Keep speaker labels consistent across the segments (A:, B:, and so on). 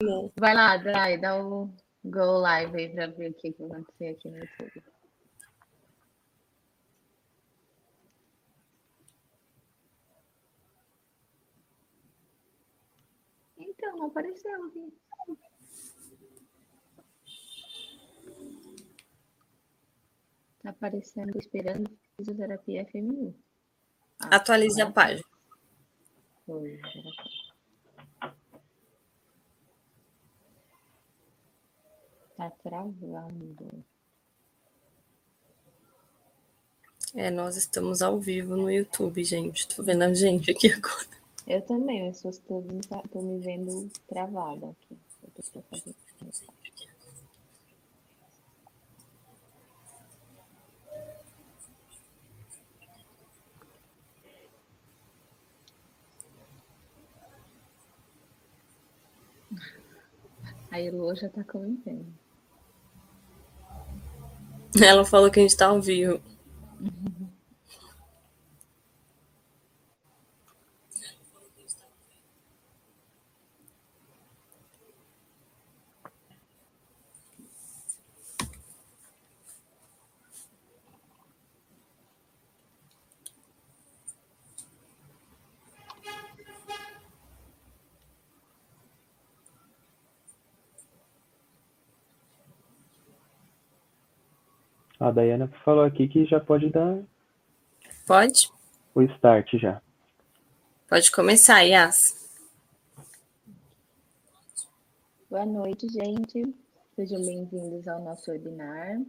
A: Vai lá, Dai, dá o go live aí para ver o que vai acontecer aqui no YouTube. Então, não apareceu aqui. Tá aparecendo esperando fisioterapia.
B: Ah, Atualize a página.
A: Foi, Tá travando.
B: É, nós estamos ao vivo no YouTube, gente. Tô vendo a gente aqui agora.
A: Eu também, as pessoas estão me vendo travada aqui. Eu tô A Elo já tá comentando.
B: Ela falou que a gente tá ao vivo.
C: A Dayana falou aqui que já pode dar
B: Pode?
C: o start já.
B: Pode começar, Yas.
A: Boa noite, gente. Sejam bem-vindos ao nosso webinar.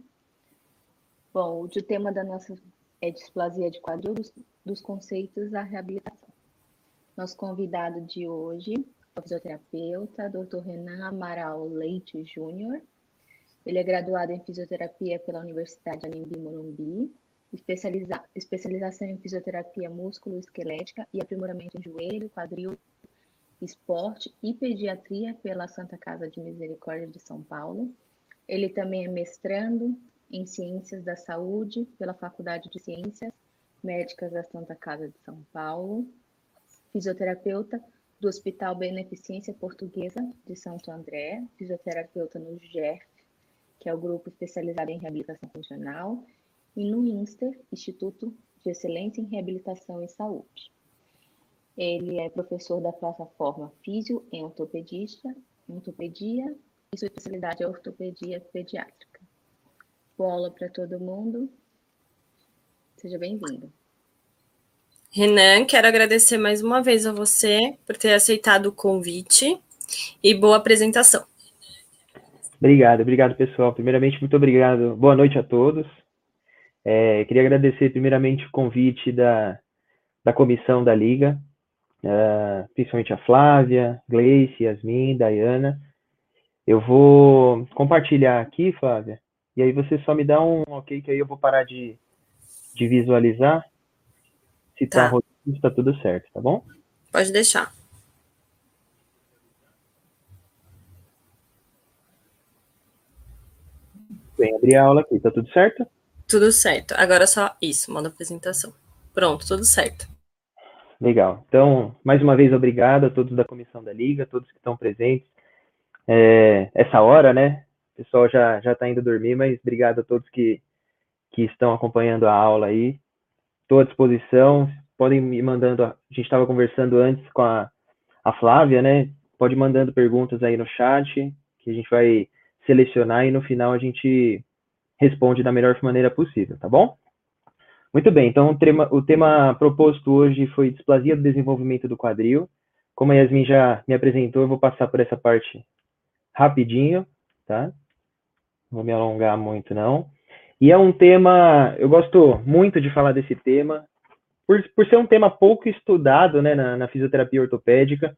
A: Bom, o tema da nossa é displasia de quadril dos, dos conceitos da reabilitação. Nosso convidado de hoje é o fisioterapeuta, Dr. Renan Amaral Leite Júnior, ele é graduado em fisioterapia pela Universidade Anhembi Morumbi, especializa especialização em fisioterapia músculo-esquelética e aprimoramento em joelho, quadril, esporte e pediatria pela Santa Casa de Misericórdia de São Paulo. Ele também é mestrando em Ciências da Saúde pela Faculdade de Ciências Médicas da Santa Casa de São Paulo, fisioterapeuta do Hospital Beneficência Portuguesa de Santo André, fisioterapeuta no GERF, que é o grupo especializado em reabilitação funcional, e no INSTER, Instituto de Excelência em Reabilitação e Saúde. Ele é professor da plataforma Físio em Ortopedista, Ortopedia e sua especialidade é Ortopedia Pediátrica. Bola para todo mundo. Seja bem-vindo.
B: Renan, quero agradecer mais uma vez a você por ter aceitado o convite e boa apresentação.
C: Obrigado, obrigado pessoal. Primeiramente, muito obrigado. Boa noite a todos. É, queria agradecer primeiramente o convite da, da comissão da Liga, uh, principalmente a Flávia, Gleice, Yasmin, Dayana. Eu vou compartilhar aqui, Flávia, e aí você só me dá um ok, que aí eu vou parar de, de visualizar. Se tá, tá, tá tudo certo, tá bom?
B: Pode deixar.
C: Bem, abri a aula aqui, tá tudo certo?
B: Tudo certo. Agora só isso, modo apresentação. Pronto, tudo certo.
C: Legal. Então, mais uma vez, obrigado a todos da comissão da Liga, todos que estão presentes. É, essa hora, né? O pessoal já já está indo dormir, mas obrigado a todos que, que estão acompanhando a aula aí. Estou à disposição. Podem me mandando. A gente estava conversando antes com a, a Flávia, né? Pode ir mandando perguntas aí no chat, que a gente vai selecionar e no final a gente responde da melhor maneira possível, tá bom? Muito bem, então o tema, o tema proposto hoje foi displasia do desenvolvimento do quadril. Como a Yasmin já me apresentou, eu vou passar por essa parte rapidinho, tá? Não vou me alongar muito, não. E é um tema, eu gosto muito de falar desse tema, por, por ser um tema pouco estudado né, na, na fisioterapia ortopédica,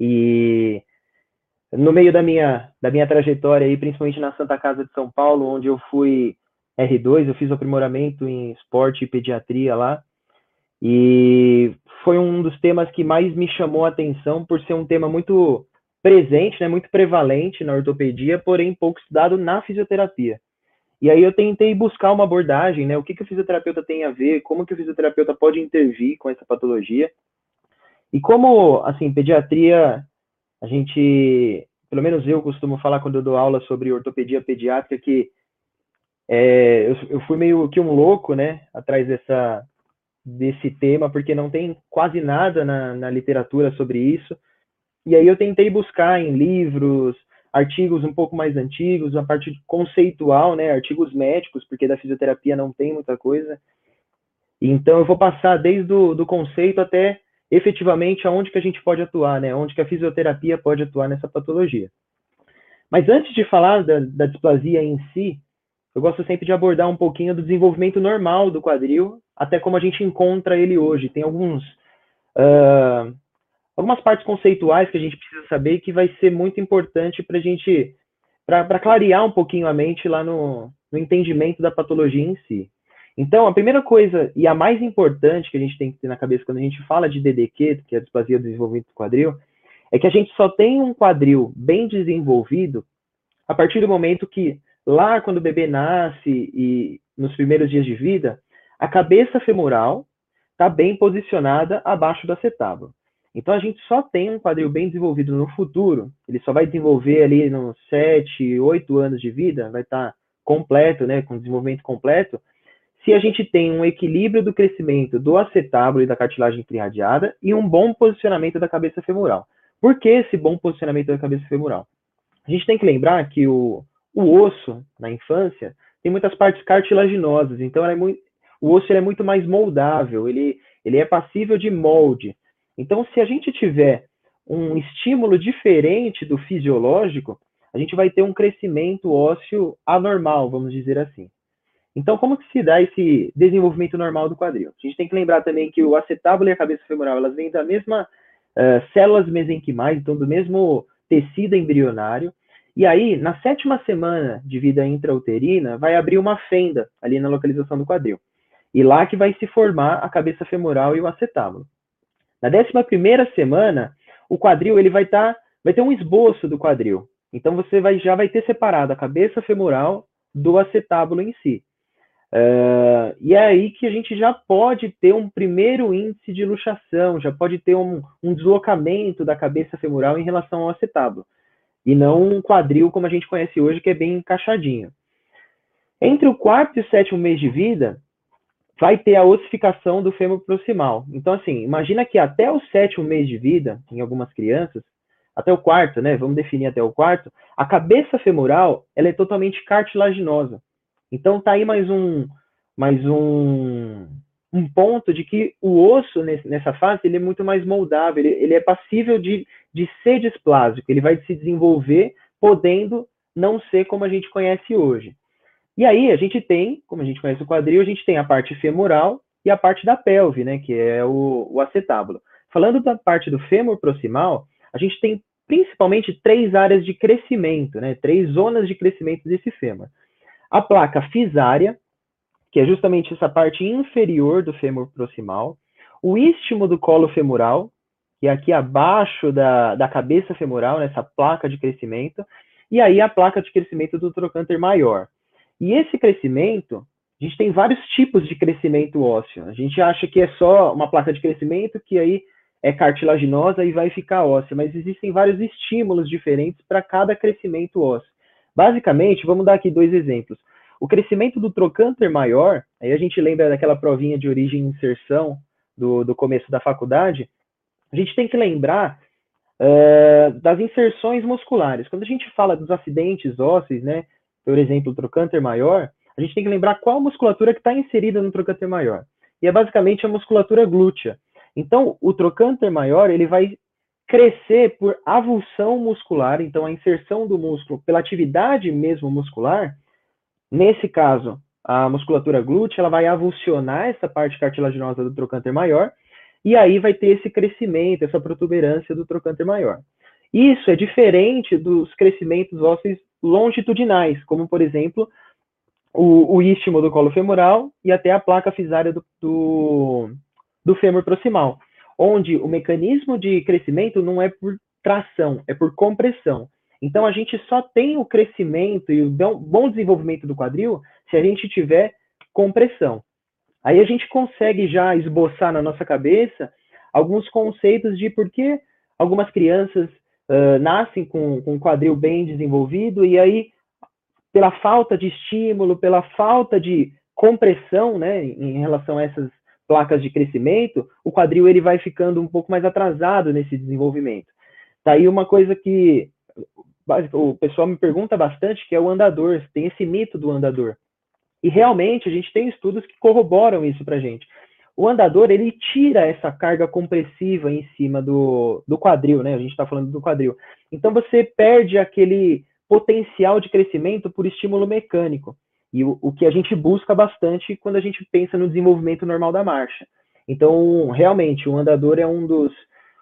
C: e no meio da minha, da minha trajetória aí, principalmente na Santa Casa de São Paulo, onde eu fui R2, eu fiz aprimoramento em esporte e pediatria lá, e foi um dos temas que mais me chamou a atenção por ser um tema muito presente, né, muito prevalente na ortopedia, porém pouco estudado na fisioterapia. E aí eu tentei buscar uma abordagem, né, o que, que o fisioterapeuta tem a ver, como que o fisioterapeuta pode intervir com essa patologia. E como, assim, pediatria a gente pelo menos eu costumo falar quando eu dou aula sobre ortopedia pediátrica, que é, eu, eu, fui meio que um louco, né, atrás dessa, desse tema, porque não tem quase nada na, na literatura sobre isso. E aí eu tentei buscar em livros, artigos um pouco mais antigos, uma parte conceitual, né, artigos médicos, porque da fisioterapia não tem muita coisa. Então eu vou passar desde o do conceito até efetivamente aonde que a gente pode atuar, né, onde que a fisioterapia pode atuar nessa patologia. Mas antes de falar da, da displasia em si, eu gosto sempre de abordar um pouquinho do desenvolvimento normal do quadril, até como a gente encontra ele hoje. Tem alguns uh, algumas partes conceituais que a gente precisa saber que vai ser muito importante para a gente, para clarear um pouquinho a mente lá no, no entendimento da patologia em si. Então, a primeira coisa e a mais importante que a gente tem que ter na cabeça quando a gente fala de DDQ, que é a displasia do desenvolvimento do quadril, é que a gente só tem um quadril bem desenvolvido a partir do momento que, lá quando o bebê nasce e nos primeiros dias de vida, a cabeça femoral está bem posicionada abaixo do acetábulo. Então a gente só tem um quadril bem desenvolvido no futuro, ele só vai desenvolver ali nos 7, 8 anos de vida, vai estar tá completo, né, com desenvolvimento completo, se a gente tem um equilíbrio do crescimento do acetábulo e da cartilagem triadiada e um bom posicionamento da cabeça femoral. Por que esse bom posicionamento da cabeça femoral? A gente tem que lembrar que o, o osso, na infância, tem muitas partes cartilaginosas, então é muito, o osso é muito mais moldável, ele, ele é passível de molde. Então, se a gente tiver um estímulo diferente do fisiológico, a gente vai ter um crescimento ósseo anormal, vamos dizer assim. Então, como que se dá esse desenvolvimento normal do quadril? A gente tem que lembrar também que o acetábulo e a cabeça femoral, elas vêm da mesma uh, células mesenquimais, então do mesmo tecido embrionário. E aí, na sétima semana de vida intrauterina, vai abrir uma fenda ali na localização do quadril. E lá que vai se formar a cabeça femoral e o acetábulo. Na 11 semana, o quadril ele vai estar, tá, vai ter um esboço do quadril. Então você vai, já vai ter separado a cabeça femoral do acetábulo em si. Uh, e é aí que a gente já pode ter um primeiro índice de luxação, já pode ter um, um deslocamento da cabeça femoral em relação ao acetábulo. E não um quadril como a gente conhece hoje, que é bem encaixadinho. Entre o quarto e o sétimo mês de vida, vai ter a ossificação do fêmur proximal. Então, assim, imagina que até o sétimo mês de vida, em algumas crianças, até o quarto, né? Vamos definir até o quarto, a cabeça femoral ela é totalmente cartilaginosa. Então tá aí mais um mais um, um ponto de que o osso nessa fase ele é muito mais moldável, ele, ele é passível de, de ser displásico, ele vai se desenvolver podendo não ser como a gente conhece hoje. E aí a gente tem, como a gente conhece o quadril, a gente tem a parte femoral e a parte da pelve, né, que é o, o acetábulo. Falando da parte do fêmur proximal, a gente tem principalmente três áreas de crescimento, né, três zonas de crescimento desse fêmur. A placa fisária, que é justamente essa parte inferior do fêmur proximal, o istmo do colo femoral, que é aqui abaixo da, da cabeça femoral, nessa placa de crescimento, e aí a placa de crescimento do trocânter maior. E esse crescimento, a gente tem vários tipos de crescimento ósseo. A gente acha que é só uma placa de crescimento que aí é cartilaginosa e vai ficar óssea, mas existem vários estímulos diferentes para cada crescimento ósseo. Basicamente, vamos dar aqui dois exemplos. O crescimento do trocânter maior, aí a gente lembra daquela provinha de origem e inserção do, do começo da faculdade, a gente tem que lembrar uh, das inserções musculares. Quando a gente fala dos acidentes ósseos, né, por exemplo, o trocânter maior, a gente tem que lembrar qual musculatura que está inserida no trocânter maior. E é basicamente a musculatura glútea. Então, o trocânter maior, ele vai crescer por avulsão muscular, então a inserção do músculo pela atividade mesmo muscular, nesse caso, a musculatura glútea, ela vai avulsionar essa parte cartilaginosa do trocânter maior, e aí vai ter esse crescimento, essa protuberância do trocânter maior. Isso é diferente dos crescimentos ósseos longitudinais, como, por exemplo, o, o istmo do colo femoral e até a placa fisária do, do, do fêmur proximal, onde o mecanismo de crescimento não é por tração, é por compressão. Então, a gente só tem o crescimento e o bom desenvolvimento do quadril se a gente tiver compressão. Aí a gente consegue já esboçar na nossa cabeça alguns conceitos de por que algumas crianças uh, nascem com, com um quadril bem desenvolvido e aí, pela falta de estímulo, pela falta de compressão, né, em relação a essas placas de crescimento, o quadril ele vai ficando um pouco mais atrasado nesse desenvolvimento. Tá aí uma coisa que o pessoal me pergunta bastante, que é o andador, tem esse mito do andador. E realmente a gente tem estudos que corroboram isso para gente. O andador ele tira essa carga compressiva em cima do, do quadril, né? A gente está falando do quadril. Então você perde aquele potencial de crescimento por estímulo mecânico. E o, o que a gente busca bastante quando a gente pensa no desenvolvimento normal da marcha. Então, realmente, o andador é um dos,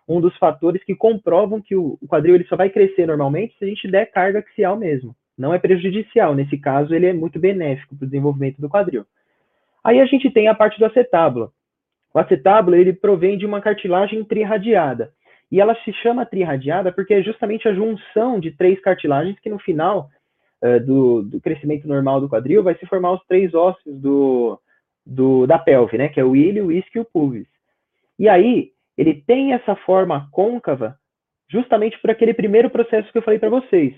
C: um dos fatores que comprovam que o, quadril ele só vai crescer normalmente se a gente der carga axial mesmo. Não é prejudicial. Nesse caso, ele é muito benéfico para o desenvolvimento do quadril. Aí a gente tem a parte do acetábulo. O acetábulo ele provém de uma cartilagem trirradiada. E ela se chama trirradiada porque é justamente a junção de três cartilagens que no final uh, do, do, crescimento normal do quadril vai se formar os três ossos do, do, da pelve, né? Que é o ilho, o isquio e o pubis. E aí, ele tem essa forma côncava justamente por aquele primeiro processo que eu falei para vocês.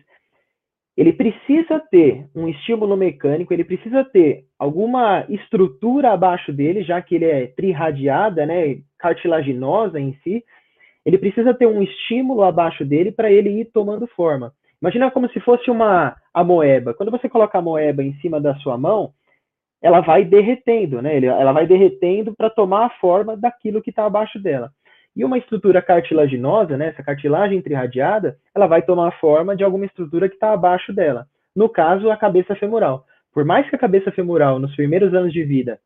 C: Ele precisa ter um estímulo mecânico, ele precisa ter alguma estrutura abaixo dele, já que ele é trirradiada, né, cartilaginosa em si. Ele precisa ter um estímulo abaixo dele para ele ir tomando forma. Imagina como se fosse uma amoeba. Quando você coloca a amoeba em cima da sua mão, ela vai derretendo, né? Ela vai derretendo para tomar a forma daquilo que está abaixo dela. E uma estrutura cartilaginosa, né, essa cartilagem trirradiada, ela vai tomar a forma de alguma estrutura que está abaixo dela. No caso, a cabeça femoral. Por mais que a cabeça femoral, nos primeiros anos de vida,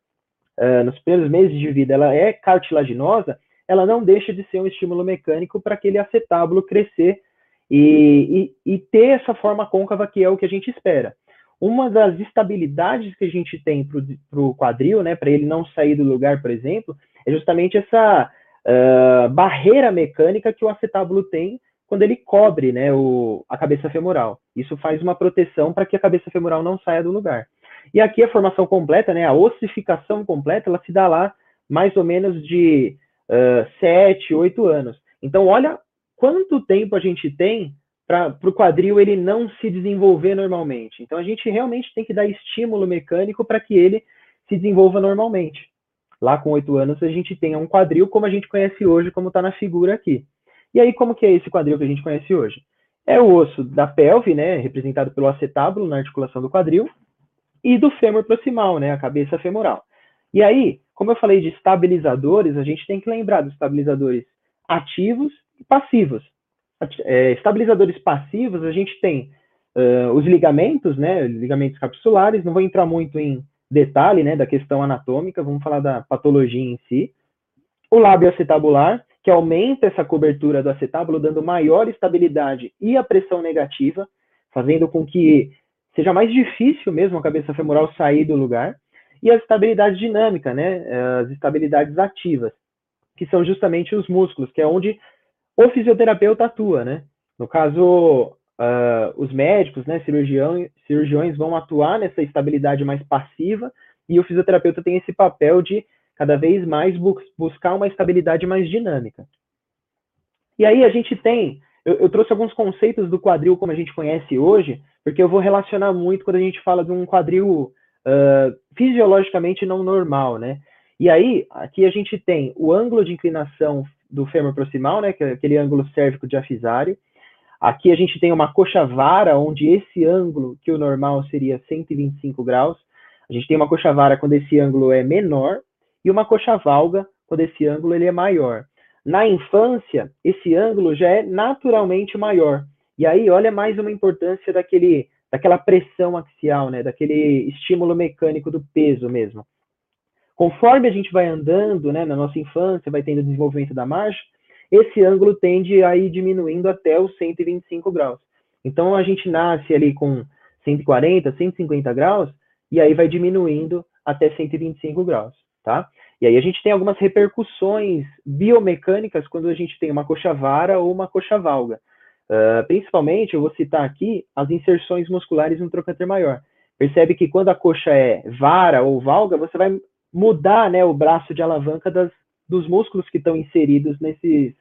C: uh, nos primeiros meses de vida, ela é cartilaginosa, ela não deixa de ser um estímulo mecânico para aquele acetábulo crescer e, e, e, ter essa forma côncava que é o que a gente espera. Uma das estabilidades que a gente tem para o quadril, né, para ele não sair do lugar, por exemplo, é justamente essa uh, barreira mecânica que o acetábulo tem quando ele cobre né, o, a cabeça femoral. Isso faz uma proteção para que a cabeça femoral não saia do lugar. E aqui a formação completa, né, a ossificação completa, ela se dá lá mais ou menos de uh, 7, 8 anos. Então, olha quanto tempo a gente tem para o quadril ele não se desenvolver normalmente. Então, a gente realmente tem que dar estímulo mecânico para que ele se desenvolva normalmente lá com oito anos, a gente tenha um quadril como a gente conhece hoje, como está na figura aqui. E aí, como que é esse quadril que a gente conhece hoje? É o osso da pelve, né, representado pelo acetábulo na articulação do quadril, e do fêmur proximal, né, a cabeça femoral. E aí, como eu falei de estabilizadores, a gente tem que lembrar dos estabilizadores ativos passivos. É, estabilizadores passivos, a gente tem uh, os ligamentos, né, ligamentos capsulares, não vou entrar muito em detalhe né, da questão anatômica, vamos falar da patologia em si. O lábio acetabular, que aumenta essa cobertura do acetábulo, dando maior estabilidade e a pressão negativa, fazendo com que seja mais difícil mesmo a cabeça femoral sair do lugar. E a estabilidade dinâmica, né, as estabilidades ativas, que são justamente os músculos, que é onde o fisioterapeuta atua, né? No caso, uh, os médicos, né, cirurgião, cirurgiões vão atuar nessa estabilidade mais passiva e o fisioterapeuta tem esse papel de cada vez mais bu buscar uma estabilidade mais dinâmica. E aí a gente tem, eu, eu, trouxe alguns conceitos do quadril como a gente conhece hoje, porque eu vou relacionar muito quando a gente fala de um quadril uh, fisiologicamente não normal, né? E aí, aqui a gente tem o ângulo de inclinação do fêmur proximal, né, que é aquele ângulo cérvico diafisário, Aqui a gente tem uma coxa vara, onde esse ângulo, que o normal seria 125 graus, a gente tem uma coxa vara quando esse ângulo é menor e uma coxa valga quando esse ângulo ele é maior. Na infância, esse ângulo já é naturalmente maior. E aí, olha mais uma importância daquele, daquela pressão axial, né? daquele estímulo mecânico do peso mesmo. Conforme a gente vai andando né, na nossa infância, vai tendo desenvolvimento da marcha, esse ângulo tende a ir diminuindo até os 125 graus. Então a gente nasce ali com 140, 150 graus e aí vai diminuindo até 125 graus, tá? E aí a gente tem algumas repercussões biomecânicas quando a gente tem uma coxa vara ou uma coxa valga. Uh, principalmente, eu vou citar aqui as inserções musculares no trocânter maior. Percebe que quando a coxa é vara ou valga, você vai mudar né, o braço de alavanca das, dos músculos que estão inseridos nesses,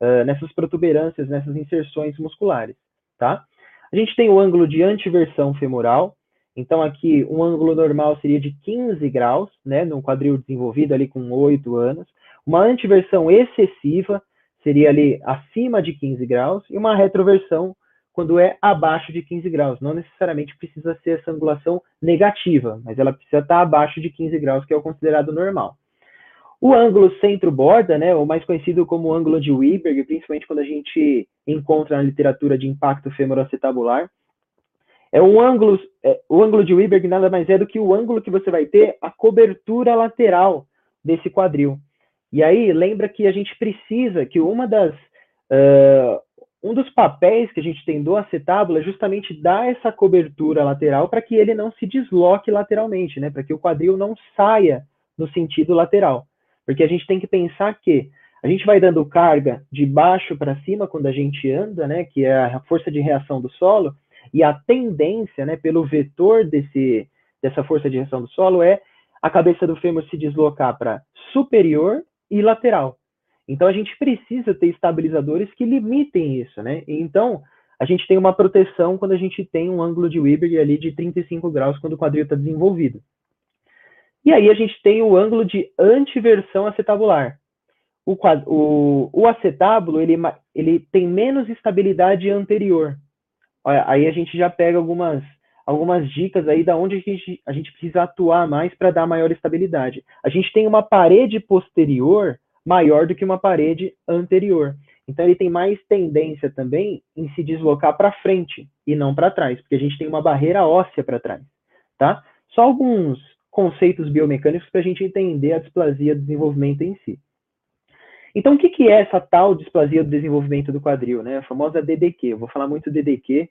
C: uh, nessas protuberâncias, nessas inserções musculares, tá? A gente tem o ângulo de antiversão femoral, então aqui um ângulo normal seria de 15 graus, né, num quadril desenvolvido ali com 8 anos. Uma antiversão excessiva seria ali acima de 15 graus e uma retroversão quando é abaixo de 15 graus. Não necessariamente precisa ser essa angulação negativa, mas ela precisa estar abaixo de 15 graus, que é o considerado normal. O ângulo centro-borda, né, o mais conhecido como ângulo de Weber, principalmente quando a gente encontra na literatura de impacto femoroacetabular, é um ângulo, é, o ângulo de Weber nada mais é do que o ângulo que você vai ter a cobertura lateral desse quadril. E aí, lembra que a gente precisa que uma das um dos papéis que a gente tem do acetábulo é justamente dar essa cobertura lateral para que ele não se desloque lateralmente, né? Para que o quadril não saia no sentido lateral. Porque a gente tem que pensar que a gente vai dando carga de baixo para cima quando a gente anda, né? Que é a força de reação do solo, e a tendência, né, pelo vetor desse, dessa força de reação do solo é a cabeça do fêmur se deslocar para superior e lateral. Então a gente precisa ter estabilizadores que limitem isso, né? Então a gente tem uma proteção quando a gente tem um ângulo de Weber ali de 35 graus quando o quadril está desenvolvido. E aí a gente tem o ângulo de antiversão acetabular. O, o, o acetábulo ele, ele tem menos estabilidade anterior. Aí a gente já pega algumas, algumas dicas aí da onde a gente, a gente precisa atuar mais para dar maior estabilidade. A gente tem uma parede posterior maior do que uma parede anterior. Então ele tem mais tendência também em se deslocar para frente e não para trás, porque a gente tem uma barreira óssea para trás, tá? Só alguns conceitos biomecânicos para a gente entender a displasia do desenvolvimento em si. Então, o que, que é essa tal displasia do desenvolvimento do quadril, né? A famosa DDQ. Eu vou falar muito DDQ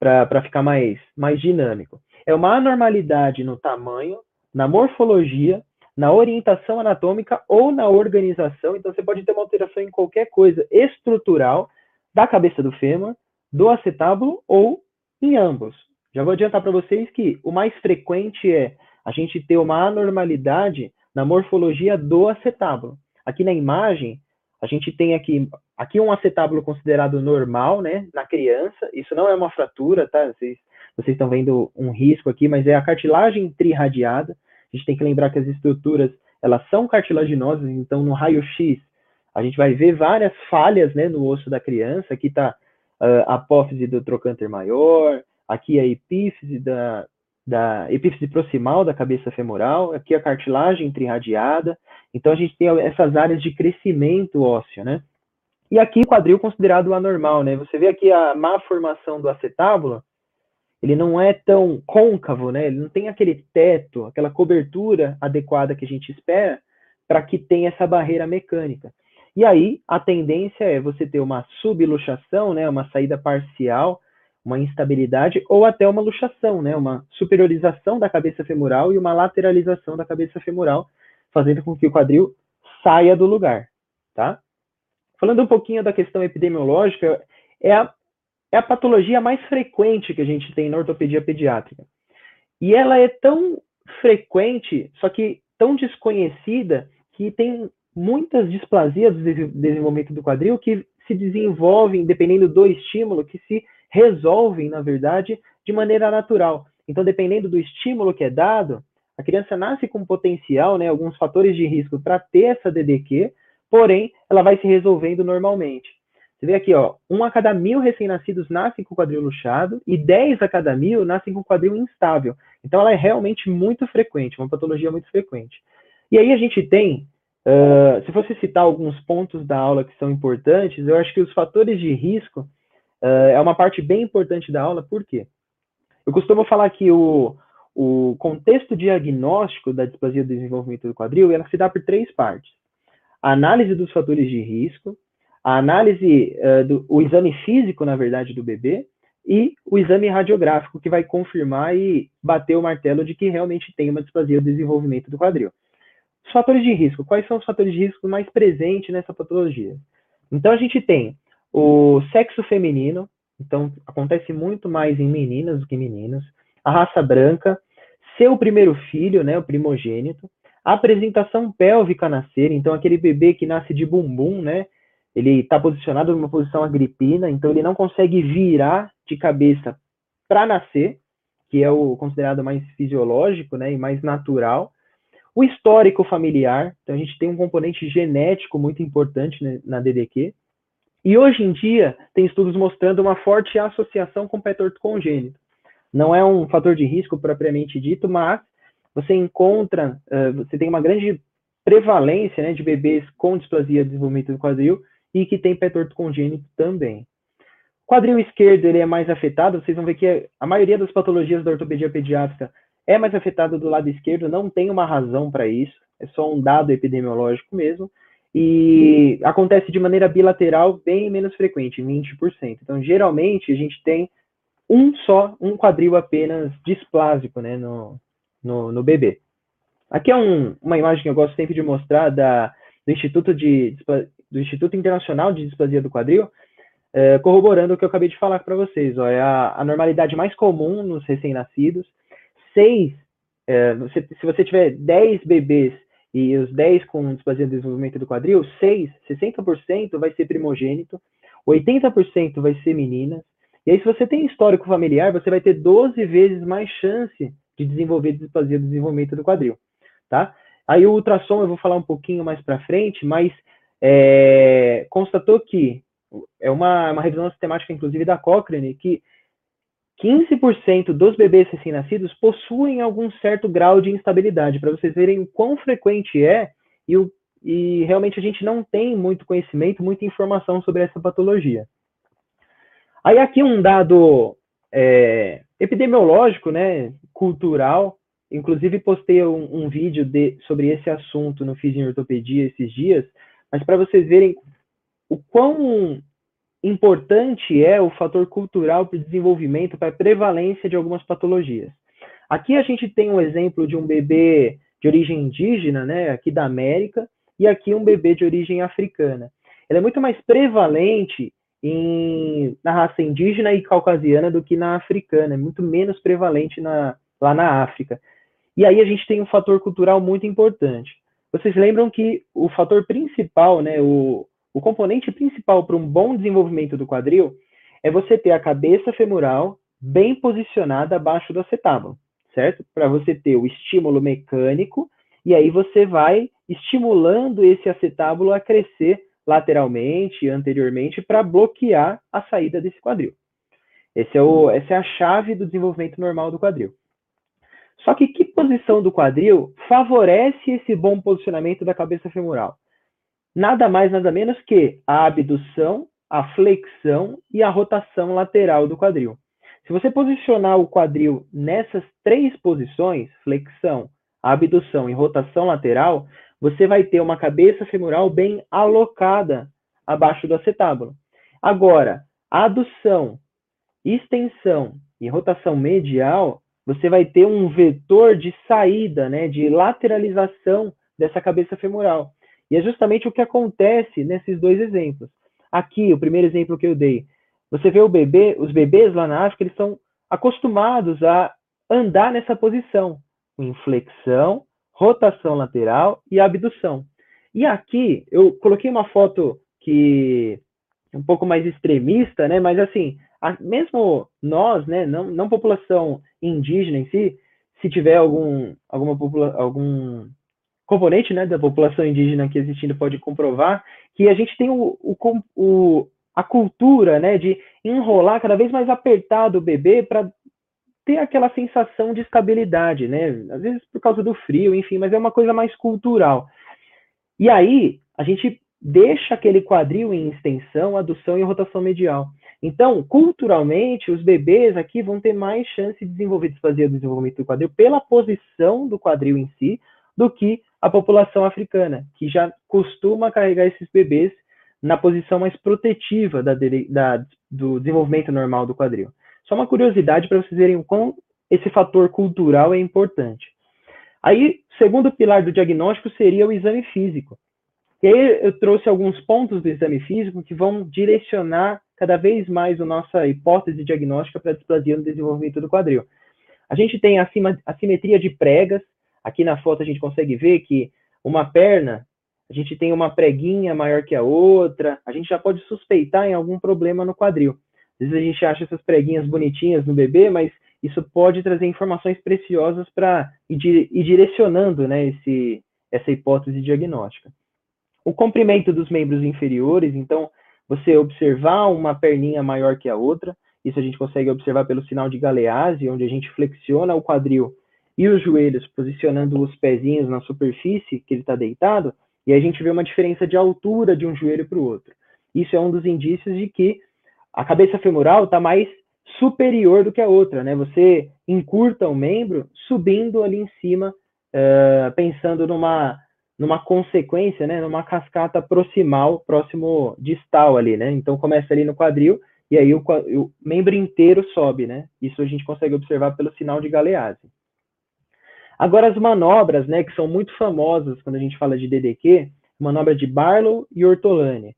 C: para ficar mais, mais dinâmico. É uma anormalidade no tamanho, na morfologia na orientação anatômica ou na organização. Então, você pode ter uma alteração em qualquer coisa estrutural da cabeça do fêmur, do acetábulo ou em ambos. Já vou adiantar para vocês que o mais frequente é a gente ter uma anormalidade na morfologia do acetábulo. Aqui na imagem, a gente tem aqui, aqui um acetábulo considerado normal, né, na criança. Isso não é uma fratura, tá? Vocês, vocês estão vendo um risco aqui, mas é a cartilagem trirradiada. A gente tem que lembrar que as estruturas elas são cartilaginosas, então no raio-x a gente vai ver várias falhas né, no osso da criança. Aqui está uh, a apófise do trocânter maior, aqui a epífise da, da epífise proximal da cabeça femoral, aqui a cartilagem trirradiada. Então a gente tem essas áreas de crescimento ósseo, né? E aqui o quadril considerado anormal, né? Você vê aqui a má formação do acetábulo, ele não é tão côncavo, né? Ele não tem aquele teto, aquela cobertura adequada que a gente espera para que tenha essa barreira mecânica. E aí a tendência é você ter uma subluxação, né, uma saída parcial, uma instabilidade ou até uma luxação, né, uma superiorização da cabeça femoral e uma lateralização da cabeça femoral, fazendo com que o quadril saia do lugar, tá? Falando um pouquinho da questão epidemiológica, é a é a patologia mais frequente que a gente tem na ortopedia pediátrica. E ela é tão frequente, só que tão desconhecida, que tem muitas displasias do desenvolvimento do quadril que se desenvolvem, dependendo do estímulo, que se resolvem, na verdade, de maneira natural. Então, dependendo do estímulo que é dado, a criança nasce com potencial, né, alguns fatores de risco para ter essa DDQ, porém, ela vai se resolvendo normalmente. Você vê aqui, ó, um a cada mil recém-nascidos nascem com quadril luxado e 10 a cada mil nascem com quadril instável. Então, ela é realmente muito frequente, uma patologia muito frequente. E aí a gente tem, uh, se fosse citar alguns pontos da aula que são importantes, eu acho que os fatores de risco uh, é uma parte bem importante da aula, por quê? Eu costumo falar que o, o contexto diagnóstico da displasia do desenvolvimento do quadril, ela se dá por três partes. A análise dos fatores de risco, a análise uh, do o exame físico, na verdade, do bebê e o exame radiográfico que vai confirmar e bater o martelo de que realmente tem uma displasia do desenvolvimento do quadril. Os fatores de risco, quais são os fatores de risco mais presentes nessa patologia? Então a gente tem o sexo feminino, então acontece muito mais em meninas do que meninos, a raça branca, ser o primeiro filho, né, o primogênito, a apresentação pélvica nascer, então aquele bebê que nasce de bumbum, né, ele está posicionado numa posição agripina, então ele não consegue virar de cabeça para nascer, que é o considerado mais fisiológico, né, e mais natural. O histórico familiar, então a gente tem um componente genético muito importante né, na DDQ. E hoje em dia tem estudos mostrando uma forte associação com pé torto congênito. Não é um fator de risco propriamente dito, mas você encontra, uh, você tem uma grande prevalência né, de bebês com displasia de desenvolvimento do quadril e que tem pé torto congênito também. O quadril esquerdo ele é mais afetado, vocês vão ver que a maioria das patologias da ortopedia pediátrica é mais afetado do lado esquerdo, não tem uma razão para isso, é só um dado epidemiológico mesmo, e acontece de maneira bilateral bem menos frequente, 20%. Então, geralmente, a gente tem um só, um quadril apenas displásico né, no, no, no bebê. Aqui é um, uma imagem que eu gosto sempre de mostrar da, do, Instituto de, do Instituto Internacional de Displasia do Quadril, é, corroborando o que eu acabei de falar para vocês. Ó, é a, a, normalidade mais comum nos recém-nascidos. Seis, é, você, se você tiver 10 bebês e os 10 com displasia de desenvolvimento do quadril, 6, 60% vai ser primogênito, 80% vai ser meninas. E aí, se você tem histórico familiar, você vai ter 12 vezes mais chance de desenvolver displasia do desenvolvimento do quadril, tá? Aí o ultrassom eu vou falar um pouquinho mais para frente, mas é, constatou que é uma, uma revisão sistemática, inclusive da Cochrane, que 15% dos bebês recém-nascidos possuem algum certo grau de instabilidade, para vocês verem o quão frequente é e, o, e realmente a gente não tem muito conhecimento, muita informação sobre essa patologia. Aí aqui um dado é, epidemiológico, né, cultural. Inclusive postei um, um vídeo de, sobre esse assunto no Fiz em Ortopedia esses dias, mas para vocês verem o quão importante é o fator cultural para o desenvolvimento, para a prevalência de algumas patologias. Aqui a gente tem um exemplo de um bebê de origem indígena, né, aqui da América, e aqui um bebê de origem africana. Ela é muito mais prevalente em, na raça indígena e caucasiana do que na africana, é muito menos prevalente na, lá na África. E aí a gente tem um fator cultural muito importante. Vocês lembram que o fator principal, né, o, o componente principal para um bom desenvolvimento do quadril é você ter a cabeça femoral bem posicionada abaixo do acetábulo, certo? Para você ter o estímulo mecânico e aí você vai estimulando esse acetábulo a crescer lateralmente, anteriormente, para bloquear a saída desse quadril. É o, essa é a chave do desenvolvimento normal do quadril. Só que que posição do quadril favorece esse bom posicionamento da cabeça femoral? Nada mais, nada menos que a abdução, a flexão e a rotação lateral do quadril. Se você posicionar o quadril nessas três posições, flexão, abdução e rotação lateral, você vai ter uma cabeça femoral bem alocada abaixo do acetábulo. Agora, adução, extensão e rotação medial, você vai ter um vetor de saída, né, de lateralização dessa cabeça femoral. E é justamente o que acontece nesses dois exemplos. Aqui, o primeiro exemplo que eu dei, você vê o bebê, os bebês lá na África, eles são acostumados a andar nessa posição, inflexão rotação lateral e abdução. E aqui eu coloquei uma foto que é um pouco mais extremista, né? Mas assim, a, mesmo nós, né, não, não população indígena em si, se tiver algum alguma algum componente, né, da população indígena que existindo pode comprovar que a gente tem o, o, o a cultura, né, de enrolar cada vez mais apertado o bebê para ter aquela sensação de estabilidade, né? Às vezes por causa do frio, enfim, mas é uma coisa mais cultural. E aí, a gente deixa aquele quadril em extensão, adução e rotação medial. Então, culturalmente, os bebês aqui vão ter mais chance de desenvolver displasia do desenvolvimento do quadril pela posição do quadril em si, do que a população africana, que já costuma carregar esses bebês na posição mais protetiva da, da, do desenvolvimento normal do quadril. Só uma curiosidade para vocês verem o quão esse fator cultural é importante. Aí, segundo pilar do diagnóstico seria o exame físico. E aí eu trouxe alguns pontos do exame físico que vão direcionar cada vez mais a nossa hipótese diagnóstica para displasia no desenvolvimento do quadril. A gente tem a simetria de pregas. Aqui na foto a gente consegue ver que uma perna a gente tem uma preguinha maior que a outra, a gente já pode suspeitar em algum problema no quadril. Às vezes a gente acha essas preguinhas bonitinhas no bebê, mas isso pode trazer informações preciosas para ir, ir, direcionando né, esse, essa hipótese diagnóstica. O comprimento dos membros inferiores, então, você observar uma perninha maior que a outra, isso a gente consegue observar pelo sinal de Galeazzi, onde a gente flexiona o quadril e os joelhos, posicionando os pezinhos na superfície que ele está deitado, e a gente vê uma diferença de altura de um joelho para o outro. Isso é um dos indícios de que a cabeça femoral está mais superior do que a outra, né? Você encurta o membro subindo ali em cima, uh, pensando numa numa consequência, né? Numa cascata proximal, próximo distal ali, né? Então começa ali no quadril e aí o, o membro inteiro sobe, né? Isso a gente consegue observar pelo sinal de Galeazzi. Agora as manobras, né, que são muito famosas quando a gente fala de DDQ, manobra de Barlow e Ortolani.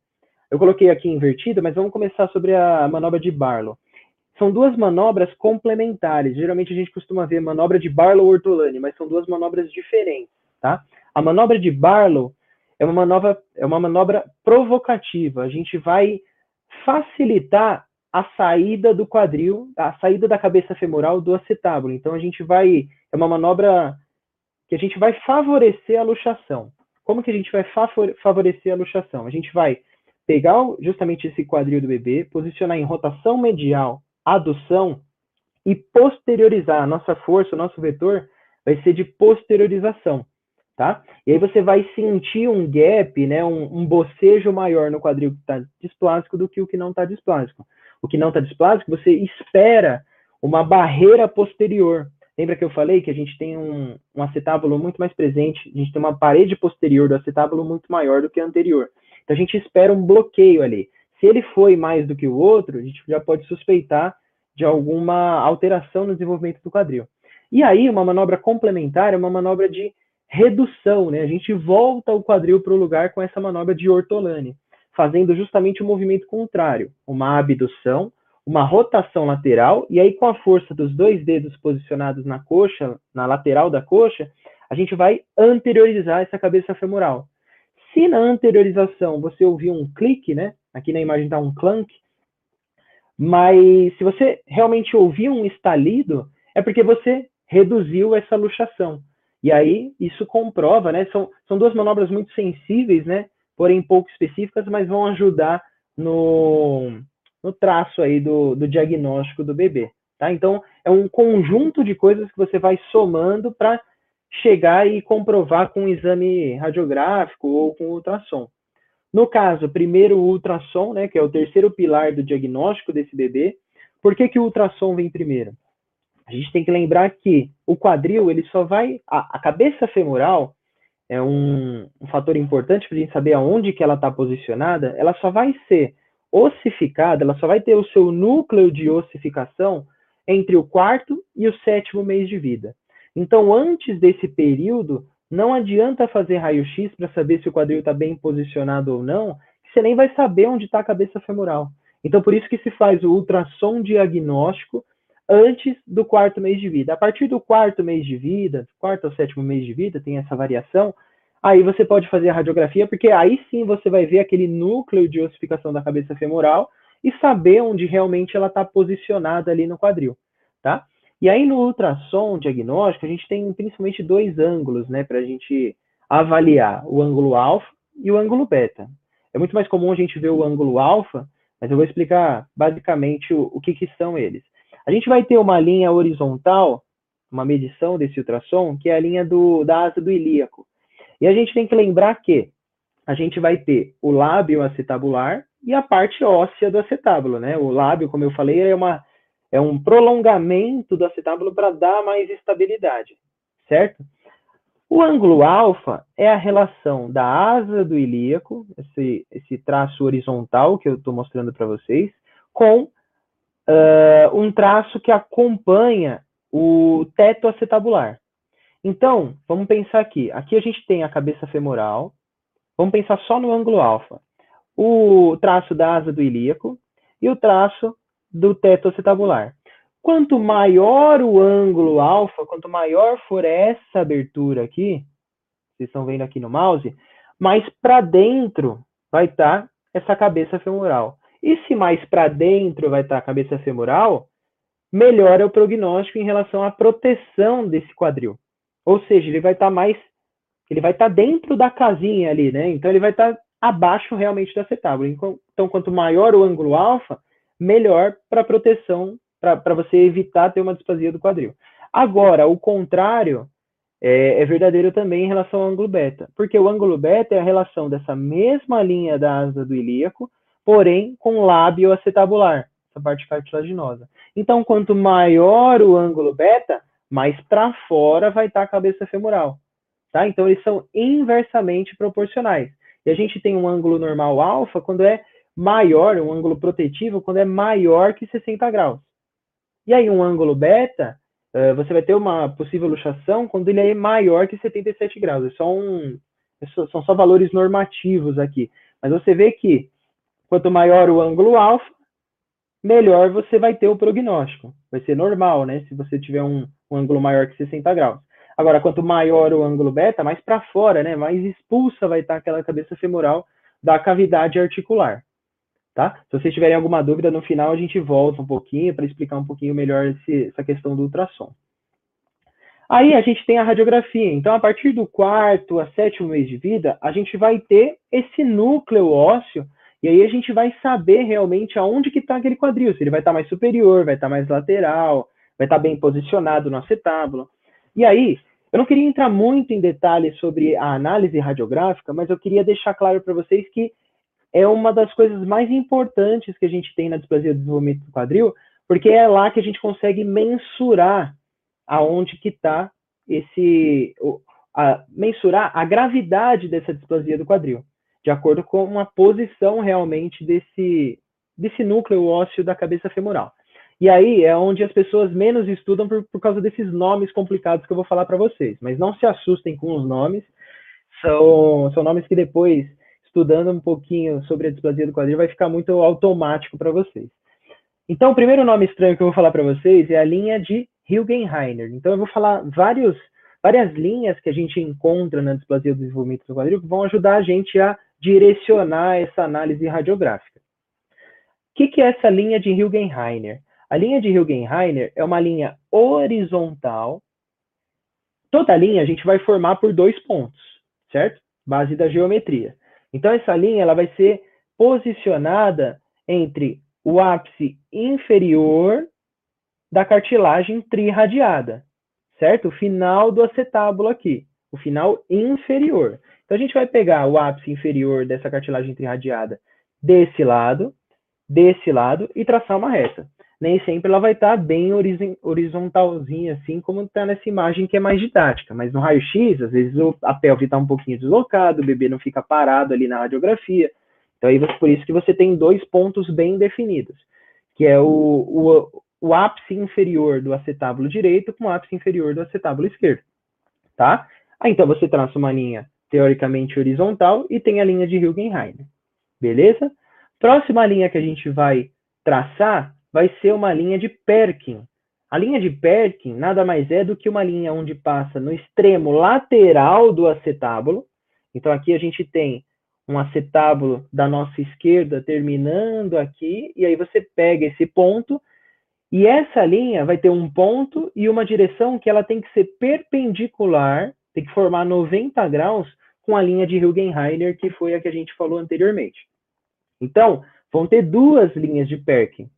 C: Eu coloquei aqui invertido, mas vamos começar sobre a manobra de Barlow. São duas manobras complementares. Geralmente a gente costuma ver manobra de Barlow ou Ortolani, mas são duas manobras diferentes, tá? A manobra de Barlow é uma manobra, é uma manobra provocativa. A gente vai facilitar a saída do quadril, a saída da cabeça femoral do acetábulo. Então a gente vai, é uma manobra que a gente vai favorecer a luxação. Como que a gente vai favorecer a luxação? A gente vai pegar justamente esse quadril do bebê, posicionar em rotação medial, adução e posteriorizar. A nossa força, o nosso vetor vai ser de posteriorização, tá? E aí você vai sentir um gap, né, um, um bocejo maior no quadril que está displásico do que o que não está displásico. O que não está displásico, você espera uma barreira posterior. Lembra que eu falei que a gente tem um, um acetábulo muito mais presente, a gente tem uma parede posterior do acetábulo muito maior do que a anterior. Então a gente espera um bloqueio ali. Se ele foi mais do que o outro, a gente já pode suspeitar de alguma alteração no desenvolvimento do quadril. E aí, uma manobra complementar é uma manobra de redução, né? A gente volta o quadril para o lugar com essa manobra de ortolane, fazendo justamente o movimento contrário, uma abdução, uma rotação lateral, e aí com a força dos dois dedos posicionados na coxa, na lateral da coxa, a gente vai anteriorizar essa cabeça femoral. Se na anteriorização você ouvir um clique, né? Aqui na imagem está um clunk, mas se você realmente ouvir um estalido, é porque você reduziu essa luxação. E aí isso comprova, né? São, são duas manobras muito sensíveis, né? Porém pouco específicas, mas vão ajudar no, no traço aí do, do diagnóstico do bebê. Tá? Então é um conjunto de coisas que você vai somando para chegar e comprovar com um exame radiográfico ou com ultrassom. No caso, primeiro o ultrassom, né, que é o terceiro pilar do diagnóstico desse bebê. Por que, que o ultrassom vem primeiro? A gente tem que lembrar que o quadril, ele só vai. A, a cabeça femoral é um, um fator importante para a gente saber aonde que ela está posicionada. Ela só vai ser ossificada, ela só vai ter o seu núcleo de ossificação entre o quarto e o sétimo mês de vida. Então, antes desse período, não adianta fazer raio-x para saber se o quadril está bem posicionado ou não, você nem vai saber onde está a cabeça femoral. Então, por isso que se faz o ultrassom diagnóstico antes do quarto mês de vida. A partir do quarto mês de vida, quarto ou sétimo mês de vida, tem essa variação, aí você pode fazer a radiografia, porque aí sim você vai ver aquele núcleo de ossificação da cabeça femoral e saber onde realmente ela está posicionada ali no quadril, tá? E aí no ultrassom diagnóstico, a gente tem principalmente dois ângulos, né, para a gente avaliar, o ângulo alfa e o ângulo beta. É muito mais comum a gente ver o ângulo alfa, mas eu vou explicar basicamente o, o que, que são eles. A gente vai ter uma linha horizontal, uma medição desse ultrassom, que é a linha do, da asa do ilíaco. E a gente tem que lembrar que a gente vai ter o lábio acetabular e a parte óssea do acetábulo, né? O lábio, como eu falei, é uma é um prolongamento do acetábulo para dar mais estabilidade, certo? O ângulo alfa é a relação da asa do ilíaco, esse, esse traço horizontal que eu estou mostrando para vocês, com uh, um traço que acompanha o teto acetabular. Então, vamos pensar aqui. Aqui a gente tem a cabeça femoral. Vamos pensar só no ângulo alfa. O traço da asa do ilíaco e o traço do teto acetabular. Quanto maior o ângulo alfa, quanto maior for essa abertura aqui, vocês estão vendo aqui no mouse, mais para dentro vai estar tá essa cabeça femoral. E se mais para dentro vai estar a cabeça femoral, melhora o prognóstico em relação à proteção desse quadril. Ou seja, ele vai estar mais, ele vai estar dentro da casinha ali, né? Então ele vai estar abaixo realmente da acetábula. Então, quanto maior o ângulo alfa, melhor para proteção, para você evitar ter uma displasia do quadril. Agora, o contrário é, é, verdadeiro também em relação ao ângulo beta, porque o ângulo beta é a relação dessa mesma linha da asa do ilíaco, porém com lábio acetabular, essa parte cartilaginosa. Então, quanto maior o ângulo beta, mais para fora vai estar tá a cabeça femoral. Tá? Então, eles são inversamente proporcionais. E a gente tem um ângulo normal alfa quando é maior, um ângulo protetivo, quando é maior que 60 graus. E aí, um ângulo beta uh, você vai ter uma possível luxação quando ele é maior que 77 graus. É só um, é são só valores normativos aqui. Mas você vê que quanto maior o ângulo alfa, melhor você vai ter o prognóstico. Vai ser normal, né? Se você tiver um, um ângulo maior que 60 graus. Agora, quanto maior o ângulo beta, mais para fora, né? Mais expulsa vai estar aquela cabeça femoral da cavidade articular. Tá? Se vocês tiverem alguma dúvida, no final a gente volta um pouquinho para explicar um pouquinho melhor esse, essa questão do ultrassom. Aí a gente tem a radiografia. Então, a partir do quarto a sétimo mês de vida, a gente vai ter esse núcleo ósseo e aí a gente vai saber realmente aonde que está aquele quadril. Se ele vai estar tá mais superior, vai estar tá mais lateral, vai estar tá bem posicionado no acetábulo. E aí, eu não queria entrar muito em detalhes sobre a análise radiográfica, mas eu queria deixar claro para vocês que é uma das coisas mais importantes que a gente tem na displasia do desenvolvimento do quadril, porque é lá que a gente consegue mensurar aonde que está esse, a, mensurar a gravidade dessa displasia do quadril, de acordo com uma posição realmente desse, desse núcleo ósseo da cabeça femoral. E aí é onde as pessoas menos estudam por, por causa desses nomes complicados que eu vou falar para vocês. Mas não se assustem com os nomes, são, são nomes que depois estudando um pouquinho sobre a displasia do quadril, vai ficar muito automático para vocês. Então, o primeiro nome estranho que eu vou falar para vocês é a linha de Hilgenheiner. Então, eu vou falar vários, várias linhas que a gente encontra na displasia do desenvolvimento do quadril que vão ajudar a gente a direcionar essa análise radiográfica. O que, que é essa linha de Hilgenheiner? A linha de Hilgenheiner é uma linha horizontal. Toda linha a gente vai formar por dois pontos, certo? Base da geometria. Então, essa linha ela vai ser posicionada entre o ápice inferior da cartilagem trirradiada, certo? O final do acetábulo aqui, o final inferior. Então, a gente vai pegar o ápice inferior dessa cartilagem trirradiada desse lado, desse lado, e traçar uma reta nem sempre ela vai estar tá bem horizontalzinha, assim como está nessa imagem que é mais didática. Mas no raio-x, às vezes a pelve está um pouquinho deslocada, o bebê não fica parado ali na radiografia. Então, aí, por isso que você tem dois pontos bem definidos, que é o, o, o ápice inferior do acetábulo direito com o ápice inferior do acetábulo esquerdo. Tá? Aí, então, você traça uma linha teoricamente horizontal e tem a linha de Hilgenheim. Beleza? Próxima linha que a gente vai traçar vai ser uma linha de Perkin. A linha de Perkin nada mais é do que uma linha onde passa no extremo lateral do acetábulo. Então aqui a gente tem um acetábulo da nossa esquerda terminando aqui, e aí você pega esse ponto, e essa linha vai ter um ponto e uma direção que ela tem que ser perpendicular, tem que formar 90 graus com a linha de Hilgenheiner, que foi a que a gente falou anteriormente. Então, vão ter duas linhas de Perkin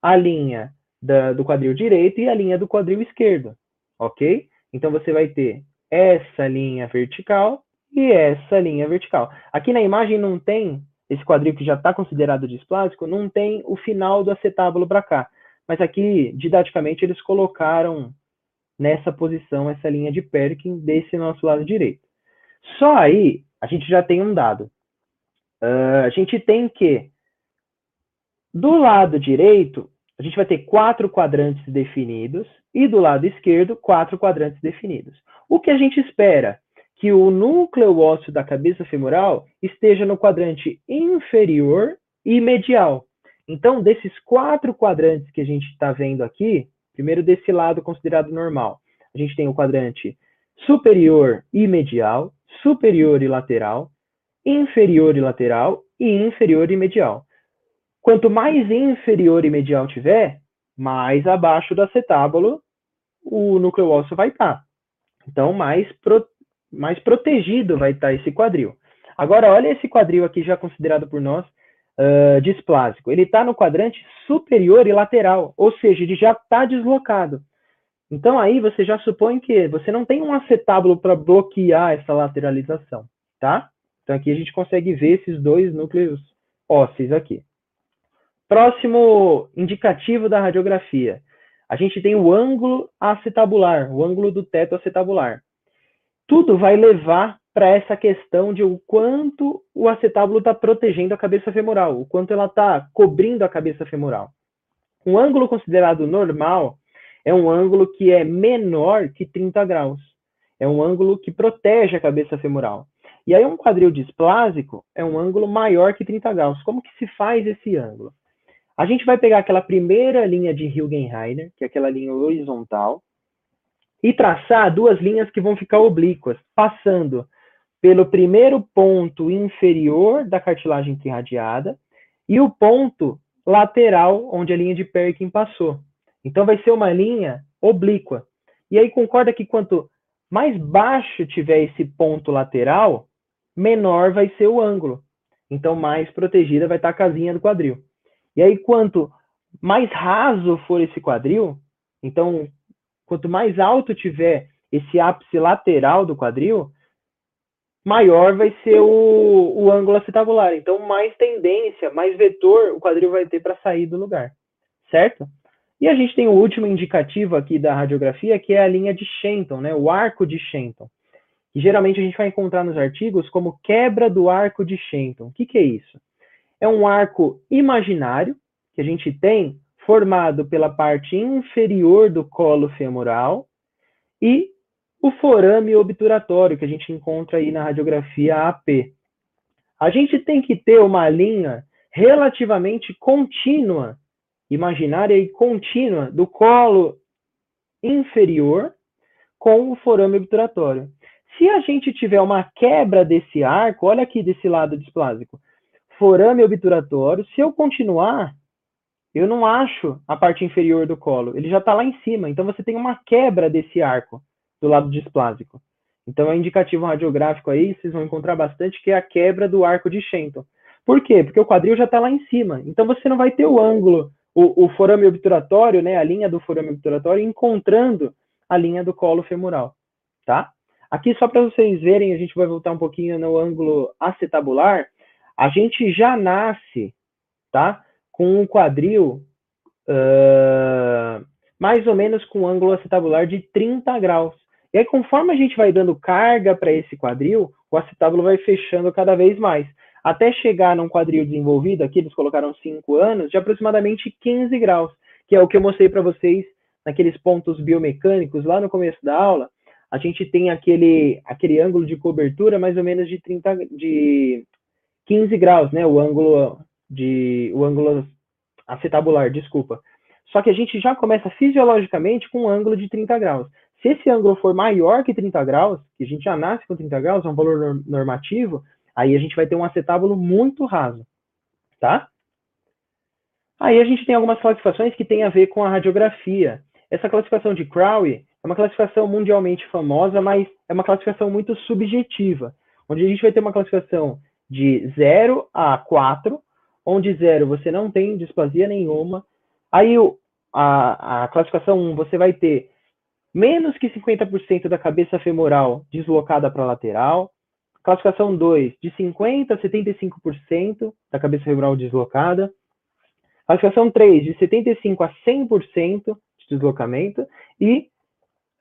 C: a linha da, do quadril direito e a linha do quadril esquerdo, ok? Então você vai ter essa linha vertical e essa linha vertical. Aqui na imagem não tem esse quadril que já está considerado displásico, não tem o final do acetábulo para cá. Mas aqui, didaticamente, eles colocaram nessa posição essa linha de Perkin desse nosso lado direito. Só aí a gente já tem um dado. Uh, a gente tem que, do lado direito, a gente vai ter quatro quadrantes definidos e do lado esquerdo, quatro quadrantes definidos. O que a gente espera? Que o núcleo ósseo da cabeça femoral esteja no quadrante inferior e medial. Então, desses quatro quadrantes que a gente está vendo aqui, primeiro desse lado considerado normal, a gente tem o quadrante superior e medial, superior e lateral, inferior e lateral e inferior e medial. Quanto mais inferior e medial tiver, mais abaixo do acetábulo o núcleo ósseo vai estar. Então, mais, pro, mais protegido vai estar esse quadril. Agora, olha esse quadril aqui já considerado por nós uh, displásico. Ele está no quadrante superior e lateral, ou seja, ele já está deslocado. Então, aí você já supõe que você não tem um acetábulo para bloquear essa lateralização, tá? Então, aqui a gente consegue ver esses dois núcleos ósseos aqui. Próximo indicativo da radiografia. A gente tem o ângulo acetabular, o ângulo do teto acetabular. Tudo vai levar para essa questão de o quanto o acetábulo está protegendo a cabeça femoral, o quanto ela está cobrindo a cabeça femoral. Um ângulo considerado normal é um ângulo que é menor que 30 graus. É um ângulo que protege a cabeça femoral. E aí um quadril displásico é um ângulo maior que 30 graus. Como que se faz esse ângulo? A gente vai pegar aquela primeira linha de Hilgenheiner, que é aquela linha horizontal, e traçar duas linhas que vão ficar oblíquas, passando pelo primeiro ponto inferior da cartilagem irradiada e o ponto lateral onde a linha de Perkin passou. Então vai ser uma linha oblíqua. E aí concorda que quanto mais baixo tiver esse ponto lateral, menor vai ser o ângulo. Então mais protegida vai estar a casinha do quadril. E aí, quanto mais raso for esse quadril, então, quanto mais alto tiver esse ápice lateral do quadril, maior vai ser o, o ângulo acetabular. Então, mais tendência, mais vetor o quadril vai ter para sair do lugar, certo? E a gente tem o último indicativo aqui da radiografia, que é a linha de Shenton, né? o arco de Shenton. Que geralmente a gente vai encontrar nos artigos como quebra do arco de Shenton. O que, que é isso? é um arco imaginário que a gente tem formado pela parte inferior do colo femoral e o forame obturatório que a gente encontra aí na radiografia AP. A gente tem que ter uma linha relativamente contínua, imaginária e contínua do colo inferior com o forame obturatório. Se a gente tiver uma quebra desse arco, olha aqui desse lado displásico, forame obturatório. Se eu continuar, eu não acho a parte inferior do colo. Ele já está lá em cima. Então você tem uma quebra desse arco do lado displásico. Então é indicativo radiográfico aí, vocês vão encontrar bastante, que é a quebra do arco de Shenton. Por quê? Porque o quadril já está lá em cima. Então você não vai ter o ângulo, o, o forame obturatório, né, a linha do forame obturatório, encontrando a linha do colo femoral. Tá? Aqui, só para vocês verem, a gente vai voltar um pouquinho no ângulo acetabular a gente já nasce, tá? Com um quadril uh, mais ou menos com um ângulo acetabular de 30 graus. E aí, conforme a gente vai dando carga para esse quadril, o acetábulo vai fechando cada vez mais. Até chegar num quadril desenvolvido, aqui eles colocaram 5 anos, de aproximadamente 15 graus, que é o que eu mostrei para vocês naqueles pontos biomecânicos lá no começo da aula. A gente tem aquele, aquele ângulo de cobertura mais ou menos de 30, de 15 graus, né? O ângulo de o ângulo acetabular, desculpa. Só que a gente já começa fisiologicamente com um ângulo de 30 graus. Se esse ângulo for maior que 30 graus, que a gente já nasce com 30 graus, é um valor normativo, aí a gente vai ter um acetábulo muito raso, tá? Aí a gente tem algumas classificações que têm a ver com a radiografia. Essa classificação de Crowley é uma classificação mundialmente famosa, mas é uma classificação muito subjetiva, onde a gente vai ter uma classificação de 0 a 4, onde 0 você não tem displasia nenhuma. Aí a, a classificação 1 você vai ter menos que 50% da cabeça femoral deslocada para a lateral. Classificação 2, de 50% a 75% da cabeça femoral deslocada. Classificação 3, de 75% a 100% de deslocamento. E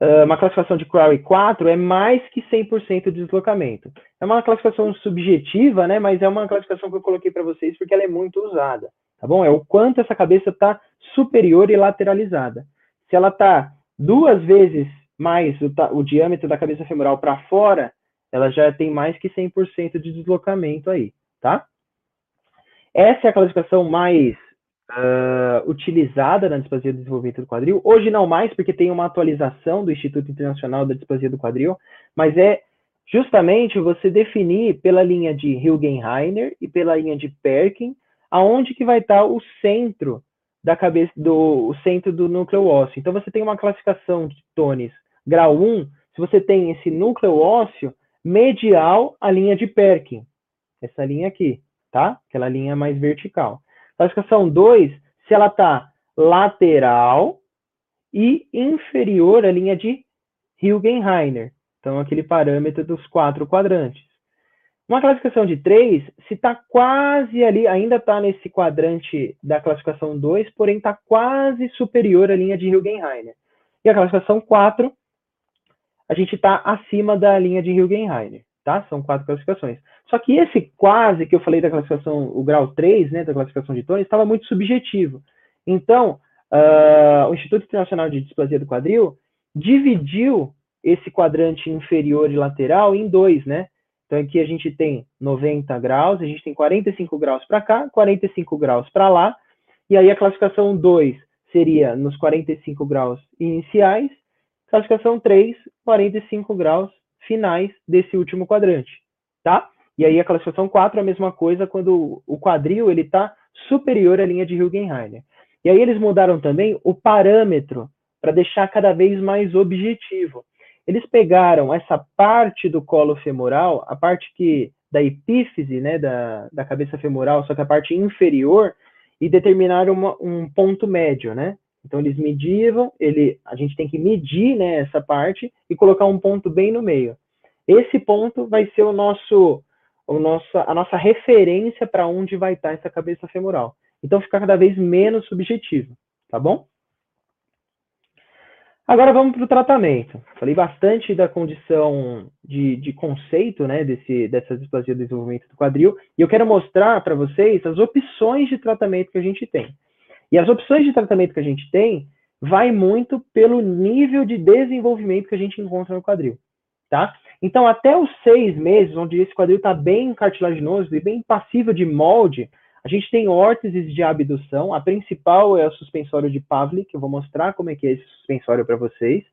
C: uh, uma classificação de Crowley 4 é mais que 100% de deslocamento. É uma classificação subjetiva, né, mas é uma classificação que eu coloquei para vocês porque ela é muito usada, tá bom? É o quanto essa cabeça está superior e lateralizada. Se ela está duas vezes mais o, o diâmetro da cabeça femoral para fora, ela já tem mais que 100% de deslocamento aí, tá? Essa é a classificação mais uh, utilizada na displasia do desenvolvimento do quadril. Hoje não mais, porque tem uma atualização do Instituto Internacional da Displasia do Quadril, mas é justamente você definir pela linha de Hilgenheiner e pela linha de Perkin aonde que vai estar o centro da cabeça do centro do núcleo ósseo. Então você tem uma classificação de tones grau 1, se você tem esse núcleo ósseo medial à linha de Perkin. Essa linha aqui, tá? Aquela linha mais vertical. Classificação 2, se ela está lateral e inferior à linha de Hilgenheiner. Então, aquele parâmetro dos quatro quadrantes. Uma classificação de 3, se está quase ali, ainda está nesse quadrante da classificação 2, porém está quase superior à linha de Hilgenheiner. E a classificação 4, a gente está acima da linha de Hilgenheiner, tá? São quatro classificações. Só que esse quase que eu falei da classificação, o grau 3, né, da classificação de Tony, estava muito subjetivo. Então, uh, o Instituto Internacional de Displasia do Quadril dividiu esse quadrante inferior e lateral em dois, né? Então aqui a gente tem 90 graus, a gente tem 45 graus para cá, 45 graus para lá, e aí a classificação 2 seria nos 45 graus iniciais, classificação 3, 45 graus finais desse último quadrante, tá? E aí a classificação 4 é a mesma coisa quando o quadril ele está superior à linha de Hilgenheiner. E aí eles mudaram também o parâmetro para deixar cada vez mais objetivo. Eles pegaram essa parte do colo femoral, a parte que da epífise, né, da, da cabeça femoral, só que a parte inferior, e determinaram uma, um ponto médio, né? Então eles medivam, ele, a gente tem que medir, né, essa parte e colocar um ponto bem no meio. Esse ponto vai ser o nosso, o nosso a nossa referência para onde vai estar essa cabeça femoral. Então fica cada vez menos subjetivo, tá bom? Agora vamos para o tratamento. Falei bastante da condição de, de conceito, né, desse, dessa displasia do desenvolvimento do quadril, e eu quero mostrar para vocês as opções de tratamento que a gente tem. E as opções de tratamento que a gente tem vai muito pelo nível de desenvolvimento que a gente encontra no quadril, tá? Então, até os seis meses, onde esse quadril está bem cartilaginoso e bem passível de molde, a gente tem órteses de abdução. A principal é o suspensório de Pavlik, eu vou mostrar como é que é esse suspensório para vocês.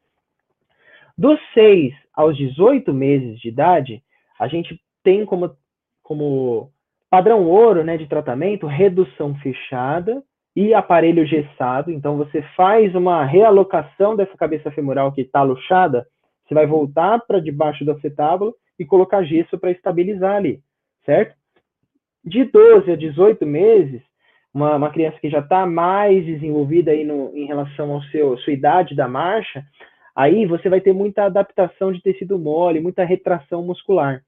C: Dos 6 aos 18 meses de idade, a gente tem como, como padrão ouro né, de tratamento redução fechada e aparelho gessado. Então, você faz uma realocação dessa cabeça femoral que está luxada, você vai voltar para debaixo do acetábulo e colocar gesso para estabilizar ali, certo? De 12 a 18 meses, uma, uma criança que já está mais desenvolvida aí no, em relação seu sua idade da marcha, aí você vai ter muita adaptação de tecido mole, muita retração muscular.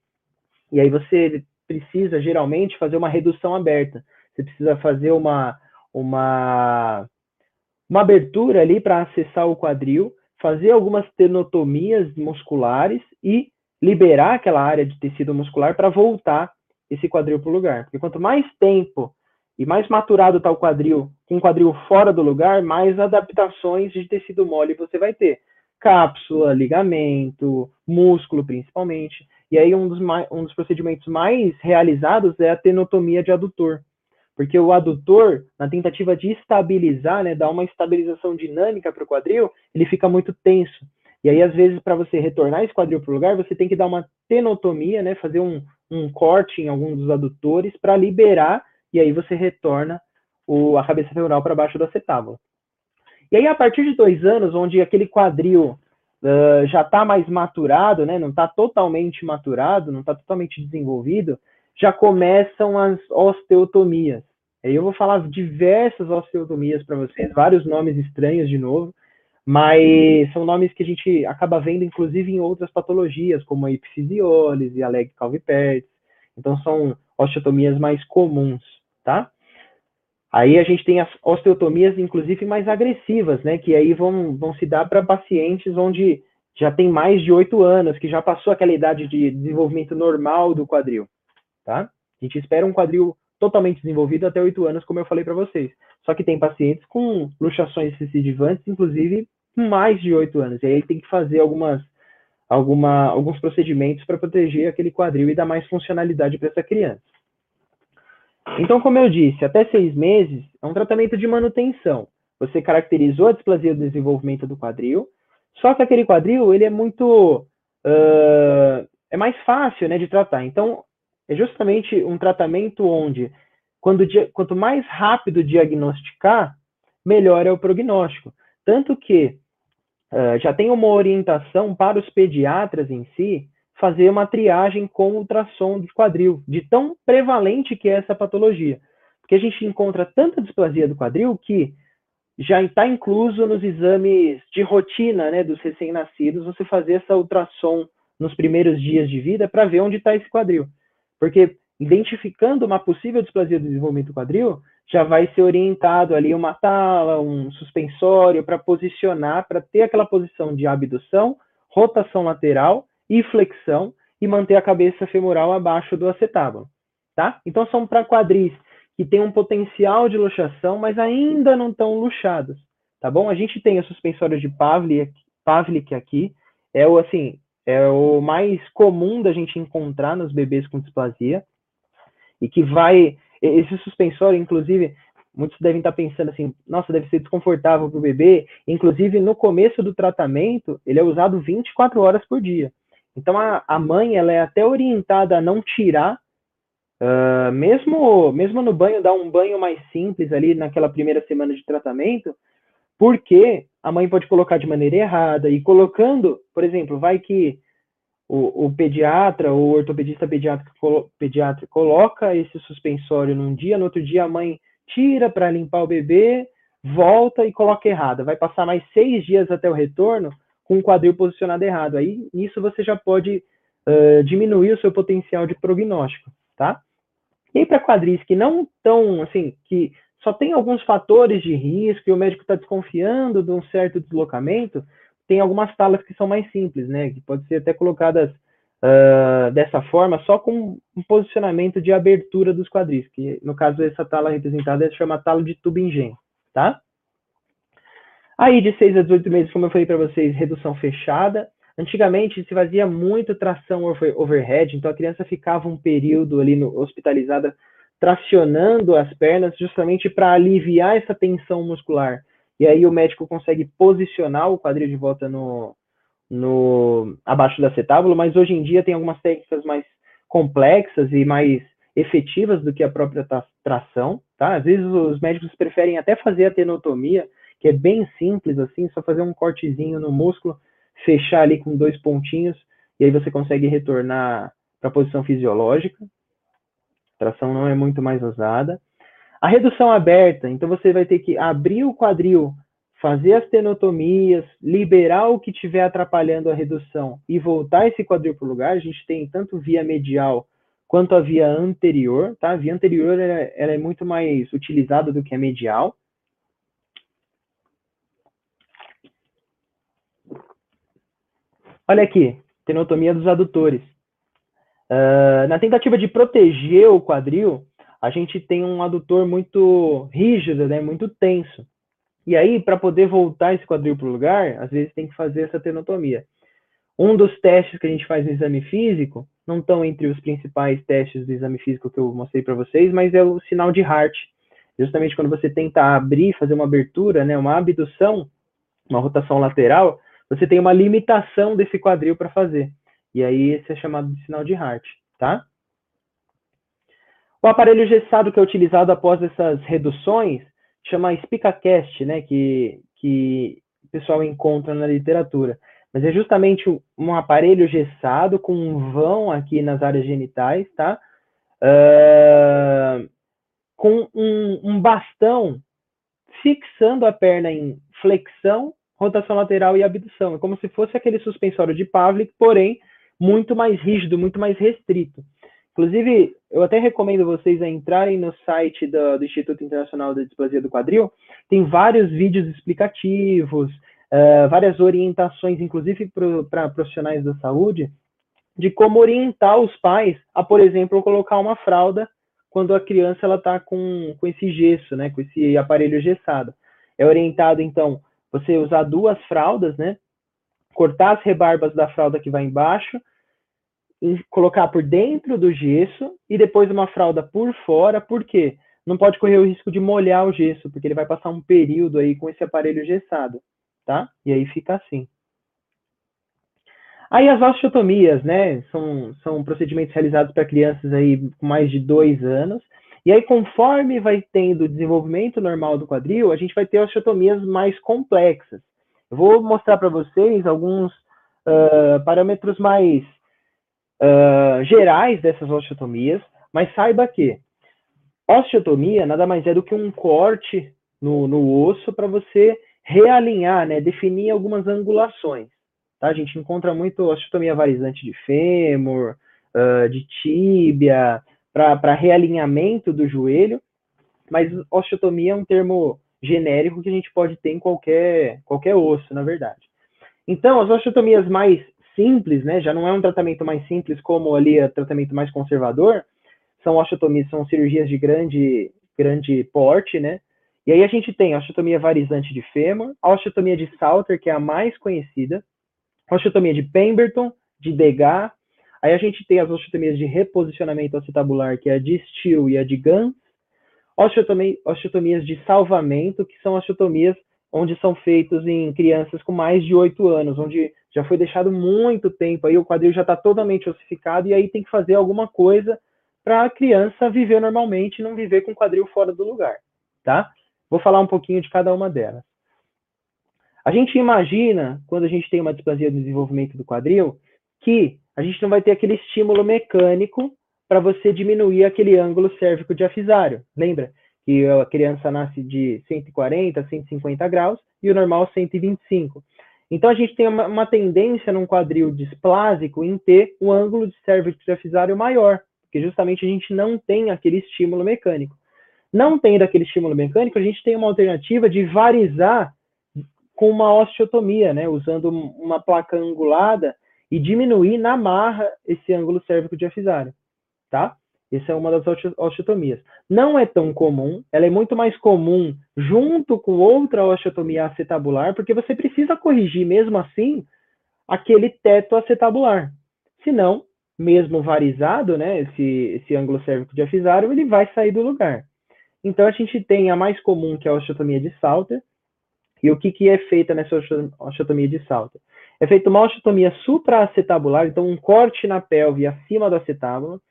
C: E aí você precisa geralmente fazer uma redução aberta. Você precisa fazer uma uma uma abertura ali para acessar o quadril, fazer algumas tenotomias musculares e liberar aquela área de tecido muscular para voltar esse quadril para o lugar. Porque quanto mais tempo e mais maturado está o quadril, com o quadril fora do lugar, mais adaptações de tecido mole você vai ter. Cápsula, ligamento, músculo principalmente. E aí um dos, um dos procedimentos mais realizados é a tenotomia de adutor. Porque o adutor, na tentativa de estabilizar, né, dar uma estabilização dinâmica para o quadril, ele fica muito tenso. E aí, às vezes, para você retornar esse quadril para o lugar, você tem que dar uma tenotomia, né, fazer um, um corte em algum dos adutores para liberar, e aí você retorna o, a cabeça femoral para baixo do acetábulo. E aí, a partir de dois anos, onde aquele quadril uh, já está mais maturado, né, não está totalmente maturado, não está totalmente desenvolvido, já começam as osteotomias. Aí eu vou falar diversas osteotomias para vocês, vários nomes estranhos de novo, mas são nomes que a gente acaba vendo, inclusive, em outras patologias, como a epifisiólise, a leg calvipertes. Então, são osteotomias mais comuns, tá? Aí a gente tem as osteotomias, inclusive, mais agressivas, né? Que aí vão, vão se dar para pacientes onde já tem mais de oito anos, que já passou aquela idade de desenvolvimento normal do quadril, tá? A gente espera um quadril totalmente desenvolvido até oito anos, como eu falei para vocês. Só que tem pacientes com luxações recidivantes, inclusive mais de oito anos. E aí tem que fazer algumas, alguma, alguns procedimentos para proteger aquele quadril e dar mais funcionalidade para essa criança. Então, como eu disse, até seis meses é um tratamento de manutenção. Você caracterizou a displasia do desenvolvimento do quadril, só que aquele quadril ele é muito uh, é mais fácil, né, de tratar. Então, é justamente um tratamento onde, quando, quanto mais rápido diagnosticar, melhor é o prognóstico. Tanto que uh, já tem uma orientação para os pediatras em si fazer uma triagem com ultrassom de quadril, de tão prevalente que é essa patologia. Porque a gente encontra tanta displasia do quadril que já está incluso nos exames de rotina né, dos recém-nascidos você fazer essa ultrassom nos primeiros dias de vida para ver onde está esse quadril. Porque identificando uma possível displasia do desenvolvimento quadril, já vai ser orientado ali uma tala, um suspensório para posicionar, para ter aquela posição de abdução, rotação lateral e flexão e manter a cabeça femoral abaixo do acetábulo, tá? Então são para quadris que têm um potencial de luxação, mas ainda não estão luxados, tá bom? A gente tem a suspensório de Pavlik aqui, é o assim, é o mais comum da gente encontrar nos bebês com displasia e que vai esse suspensório, inclusive, muitos devem estar pensando assim, nossa, deve ser desconfortável para o bebê. Inclusive, no começo do tratamento, ele é usado 24 horas por dia. Então, a, a mãe, ela é até orientada a não tirar, uh, mesmo, mesmo no banho, dar um banho mais simples ali naquela primeira semana de tratamento, porque a mãe pode colocar de maneira errada e colocando, por exemplo, vai que o, o pediatra, o ortopedista pediatra coloca esse suspensório num dia, no outro dia a mãe tira para limpar o bebê, volta e coloca errada. Vai passar mais seis dias até o retorno com o quadril posicionado errado. Aí, nisso você já pode uh, diminuir o seu potencial de prognóstico, tá? E para quadris que não estão, assim, que só tem alguns fatores de risco e o médico está desconfiando de um certo deslocamento, tem algumas talas que são mais simples, né? Que pode ser até colocadas uh, dessa forma, só com um posicionamento de abertura dos quadris, que no caso essa tala representada se chama tala de Tubingen, tá? Aí de 6 a 18 meses, como eu falei para vocês, redução fechada. Antigamente se fazia muito tração overhead, então a criança ficava um período ali no, hospitalizada tracionando as pernas justamente para aliviar essa tensão muscular. E aí o médico consegue posicionar o quadril de volta no, no abaixo da acetábulo, mas hoje em dia tem algumas técnicas mais complexas e mais efetivas do que a própria tração, tá? Às vezes os médicos preferem até fazer a tenotomia, que é bem simples assim, só fazer um cortezinho no músculo, fechar ali com dois pontinhos e aí você consegue retornar para a posição fisiológica, tração não é muito mais usada. A redução aberta, então você vai ter que abrir o quadril, fazer as tenotomias, liberar o que estiver atrapalhando a redução e voltar esse quadril para o lugar. A gente tem tanto via medial quanto a via anterior, tá? A via anterior ela, ela é muito mais utilizada do que a medial. Olha aqui, tenotomia dos adutores. Uh, na tentativa de proteger o quadril, a gente tem um adutor muito rígido, né, muito tenso. E aí, para poder voltar esse quadril para o lugar, às vezes tem que fazer essa tenotomia. Um dos testes que a gente faz no exame físico, não estão entre os principais testes do exame físico que eu mostrei para vocês, mas é o sinal de Hart. Justamente quando você tenta abrir, fazer uma abertura, né, uma abdução, uma rotação lateral, você tem uma limitação desse quadril para fazer. E aí esse é chamado de sinal de Hart, tá? O aparelho gessado que é utilizado após essas reduções chama SpicaCast, né, que, que o pessoal encontra na literatura. Mas é justamente um aparelho gessado com um vão aqui nas áreas genitais, tá? Uh, com um, um bastão fixando a perna em flexão, rotação lateral e abdução. É como se fosse aquele suspensório de Pavlik, porém muito mais rígido, muito mais restrito. Inclusive, eu até recomendo vocês a entrarem no site do, do Instituto Internacional da Displasia do Quadril. Tem vários vídeos explicativos, uh, várias orientações, inclusive para profissionais da saúde, de como orientar os pais a, por exemplo, colocar uma fralda quando a criança ela está com, com esse gesso, né, com esse aparelho gessado. É orientado, então, você usar duas fraldas, né, cortar as rebarbas da fralda que vai embaixo, colocar por dentro do gesso e depois uma fralda por fora, por quê? Não pode correr o risco de molhar o gesso, porque ele vai passar um período aí com esse aparelho gessado, tá? E aí fica assim. Aí as osteotomias, né, são, são procedimentos realizados para crianças aí com mais de dois anos, e aí conforme vai tendo o desenvolvimento normal do quadril, a gente vai ter osteotomias mais complexas. Eu vou mostrar para vocês alguns uh, parâmetros mais uh, gerais dessas osteotomias, mas saiba que osteotomia nada mais é do que um corte no, no osso para você realinhar, né, definir algumas angulações. Tá? A gente encontra muito osteotomia varizante de fêmur, uh, de tíbia, para realinhamento do joelho, mas osteotomia é um termo genérico que a gente pode ter em qualquer, qualquer osso, na verdade. Então, as osteotomias mais simples, né, já não é um tratamento mais simples como ali o tratamento mais conservador, são osteotomias, são cirurgias de grande, grande porte, né, e aí a gente tem a osteotomia varizante de fêmur, a osteotomia de Salter, que é a mais conhecida, osteotomia de Pemberton, de Degas. Aí a gente tem as osteotomias de reposicionamento acetabular, que é a de Steele e a de. Osteotomia, osteotomias de salvamento, que são osteotomias onde são feitos em crianças com mais de 8 anos, onde já foi deixado muito tempo, aí o quadril já está totalmente ossificado, e aí tem que fazer alguma coisa para a criança viver normalmente e não viver com o quadril fora do lugar, tá? Vou falar um pouquinho de cada uma delas. A gente imagina, quando a gente tem uma displasia do desenvolvimento do quadril, que a gente não vai ter aquele estímulo mecânico para você diminuir aquele ângulo cérvico diafisário. Lembra que a criança nasce de 140 150 graus e o normal 125. Então a gente tem uma, uma tendência num quadril displásico em ter um ângulo de cérvico diafisário maior, porque justamente a gente não tem aquele estímulo mecânico. Não tendo aquele estímulo mecânico, a gente tem uma alternativa de varizar com uma osteotomia, né, usando uma placa angulada e diminuir na marra esse ângulo cérvico diafisário, tá? Essa é uma das osteotomias. Não é tão comum, ela é muito mais comum junto com outra osteotomia acetabular, porque você precisa corrigir mesmo assim aquele teto acetabular. Senão, mesmo varizado, né, esse, esse ângulo cérvico diafisário, ele vai sair do lugar. Então, a gente tem a mais comum, que é a osteotomia de Salter, e o que, que é feita nessa osteotomia de salto? É feita uma osteotomia supraacetabular, então um corte na pelve acima do acetábulo.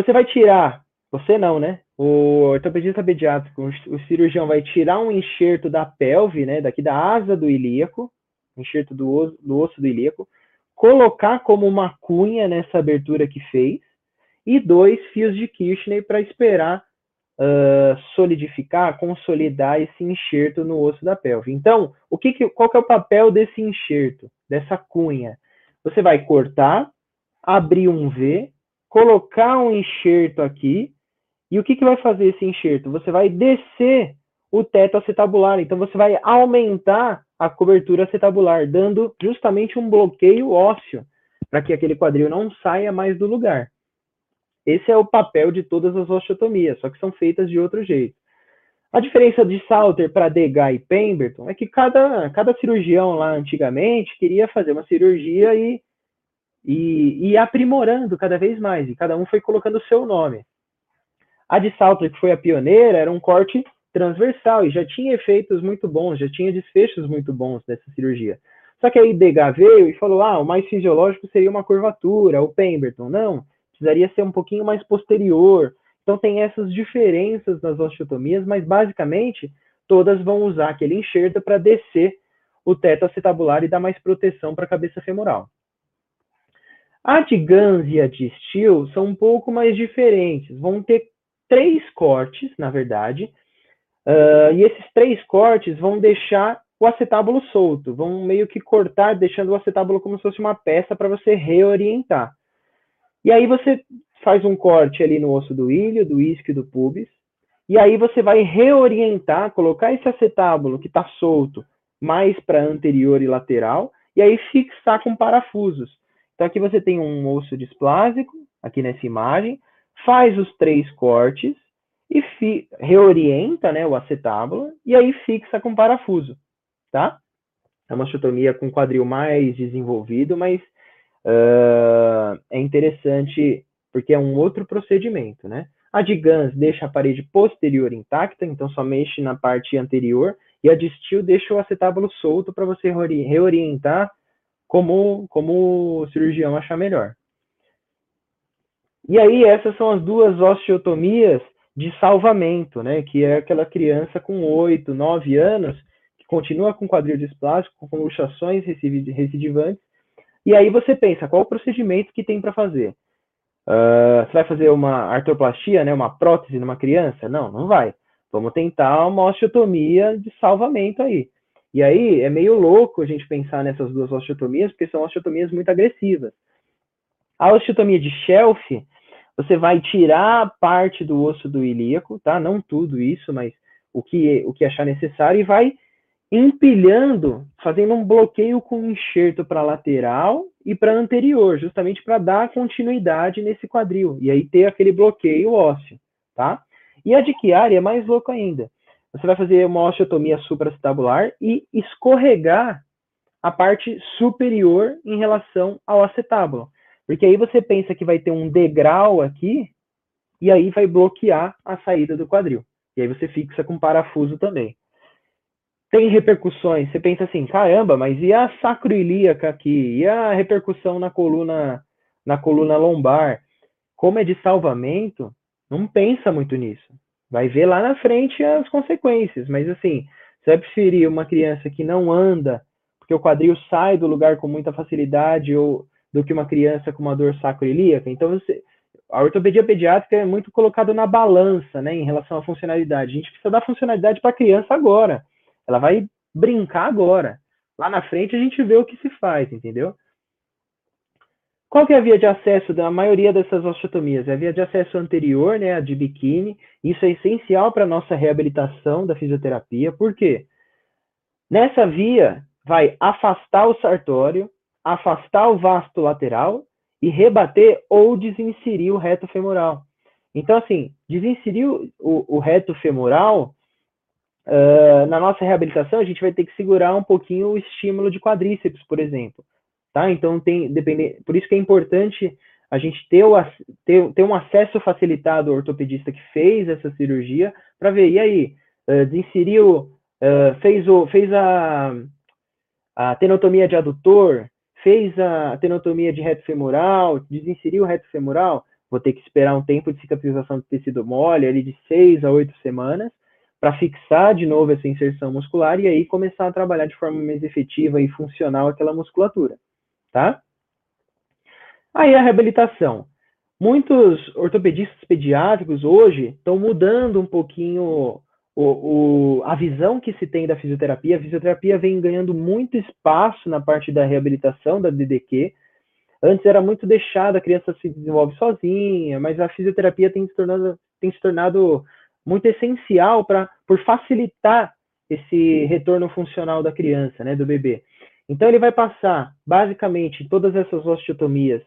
C: Você vai tirar, você não, né? O ortopedista pediátrico, o cirurgião vai tirar um enxerto da pelve, né? Daqui da asa do ilíaco, enxerto do osso do, osso do ilíaco, colocar como uma cunha nessa abertura que fez, e dois fios de Kirchner para esperar uh, solidificar, consolidar esse enxerto no osso da pelve. Então, o que, que qual que é o papel desse enxerto, dessa cunha? Você vai cortar, abrir um V, colocar um enxerto aqui, e o que, que vai fazer esse enxerto? Você vai descer o teto acetabular, então você vai aumentar a cobertura acetabular, dando justamente um bloqueio ósseo, para que aquele quadril não saia mais do lugar. Esse é o papel de todas as osteotomias, só que são feitas de outro jeito. A diferença de Salter para Degas e Pemberton é que cada, cada cirurgião lá antigamente queria fazer uma cirurgia e, e, e aprimorando cada vez mais, e cada um foi colocando o seu nome. A de Salter, que foi a pioneira, era um corte transversal e já tinha efeitos muito bons, já tinha desfechos muito bons dessa cirurgia. Só que aí Degas veio e falou: ah, o mais fisiológico seria uma curvatura, o Pemberton. Não, precisaria ser um pouquinho mais posterior. Então tem essas diferenças nas osteotomias, mas basicamente todas vão usar aquele enxerto para descer o teto acetabular e dar mais proteção para a cabeça femoral. A de Gans e a de Steel são um pouco mais diferentes. Vão ter três cortes, na verdade, uh, e esses três cortes vão deixar o acetábulo solto, vão meio que cortar, deixando o acetábulo como se fosse uma peça para você reorientar. E aí você faz um corte ali no osso do ilho, do isquio, do pubis, e aí você vai reorientar, colocar esse acetábulo que está solto mais para anterior e lateral, e aí fixar com parafusos. Então aqui você tem um osso displásico, aqui nessa imagem, faz os três cortes e reorienta né, o acetábulo, e aí fixa com parafuso, tá? É uma osteotomia com quadril mais desenvolvido, mas uh, é interessante porque é um outro procedimento, né? A de Gans deixa a parede posterior intacta, então só mexe na parte anterior, e a de Steel deixa o acetábulo solto para você reorientar como, como o cirurgião achar melhor. E aí, essas são as duas osteotomias de salvamento, né? Que é aquela criança com 8, 9 anos, que continua com quadril displástico, com luxações recidivantes. E aí você pensa, qual o procedimento que tem para fazer? Uh, você vai fazer uma artroplastia, né? Uma prótese numa criança? Não, não vai. Vamos tentar uma osteotomia de salvamento aí. E aí é meio louco a gente pensar nessas duas osteotomias, porque são osteotomias muito agressivas. A osteotomia de shelf, você vai tirar parte do osso do ilíaco, tá? Não tudo isso, mas o que, o que achar necessário e vai empilhando, fazendo um bloqueio com enxerto para lateral e para anterior, justamente para dar continuidade nesse quadril e aí ter aquele bloqueio ósseo, tá? E a de Chiari é mais louco ainda. Você vai fazer uma osteotomia supraacetabular e escorregar a parte superior em relação ao acetábulo. Porque aí você pensa que vai ter um degrau aqui e aí vai bloquear a saída do quadril. E aí você fixa com parafuso também. Tem repercussões, você pensa assim, caramba, mas e a sacroilíaca aqui? E a repercussão na coluna, na coluna lombar? Como é de salvamento, não pensa muito nisso. Vai ver lá na frente as consequências, mas assim, você vai preferir uma criança que não anda, porque o quadril sai do lugar com muita facilidade, ou do que uma criança com uma dor sacroiliaca. Então, você, a ortopedia pediátrica é muito colocada na balança, né, em relação à funcionalidade. A gente precisa dar funcionalidade para a criança agora. Ela vai brincar agora. Lá na frente a gente vê o que se faz, entendeu? Qual que é a via de acesso da maioria dessas osteotomias? É a via de acesso anterior, né, a de biquíni. Isso é essencial para a nossa reabilitação da fisioterapia. Por quê? Nessa via, vai afastar o sartório, afastar o vasto lateral e rebater ou desinserir o reto femoral. Então, assim, desinserir o, o reto femoral, uh, na nossa reabilitação, a gente vai ter que segurar um pouquinho o estímulo de quadríceps, por exemplo tá? Então tem por isso que é importante a gente ter, o, ter, ter um acesso facilitado ao ortopedista que fez essa cirurgia para ver e aí uh, desinseriu, uh, fez o fez a, a tenotomia de adutor, fez a tenotomia de reto femoral, desinseriu o reto femoral, vou ter que esperar um tempo de cicatrização do tecido mole, ali de seis a oito semanas, para fixar de novo essa inserção muscular e aí começar a trabalhar de forma mais efetiva e funcional aquela musculatura tá? Aí a reabilitação. Muitos ortopedistas pediátricos hoje estão mudando um pouquinho o, o, a visão que se tem da fisioterapia. A fisioterapia vem ganhando muito espaço na parte da reabilitação da DDQ. Antes era muito deixado, a criança se desenvolve sozinha, mas a fisioterapia tem se tornado, tem se tornado muito essencial para por facilitar esse retorno funcional da criança, né, do bebê. Então, ele vai passar, basicamente, todas essas osteotomias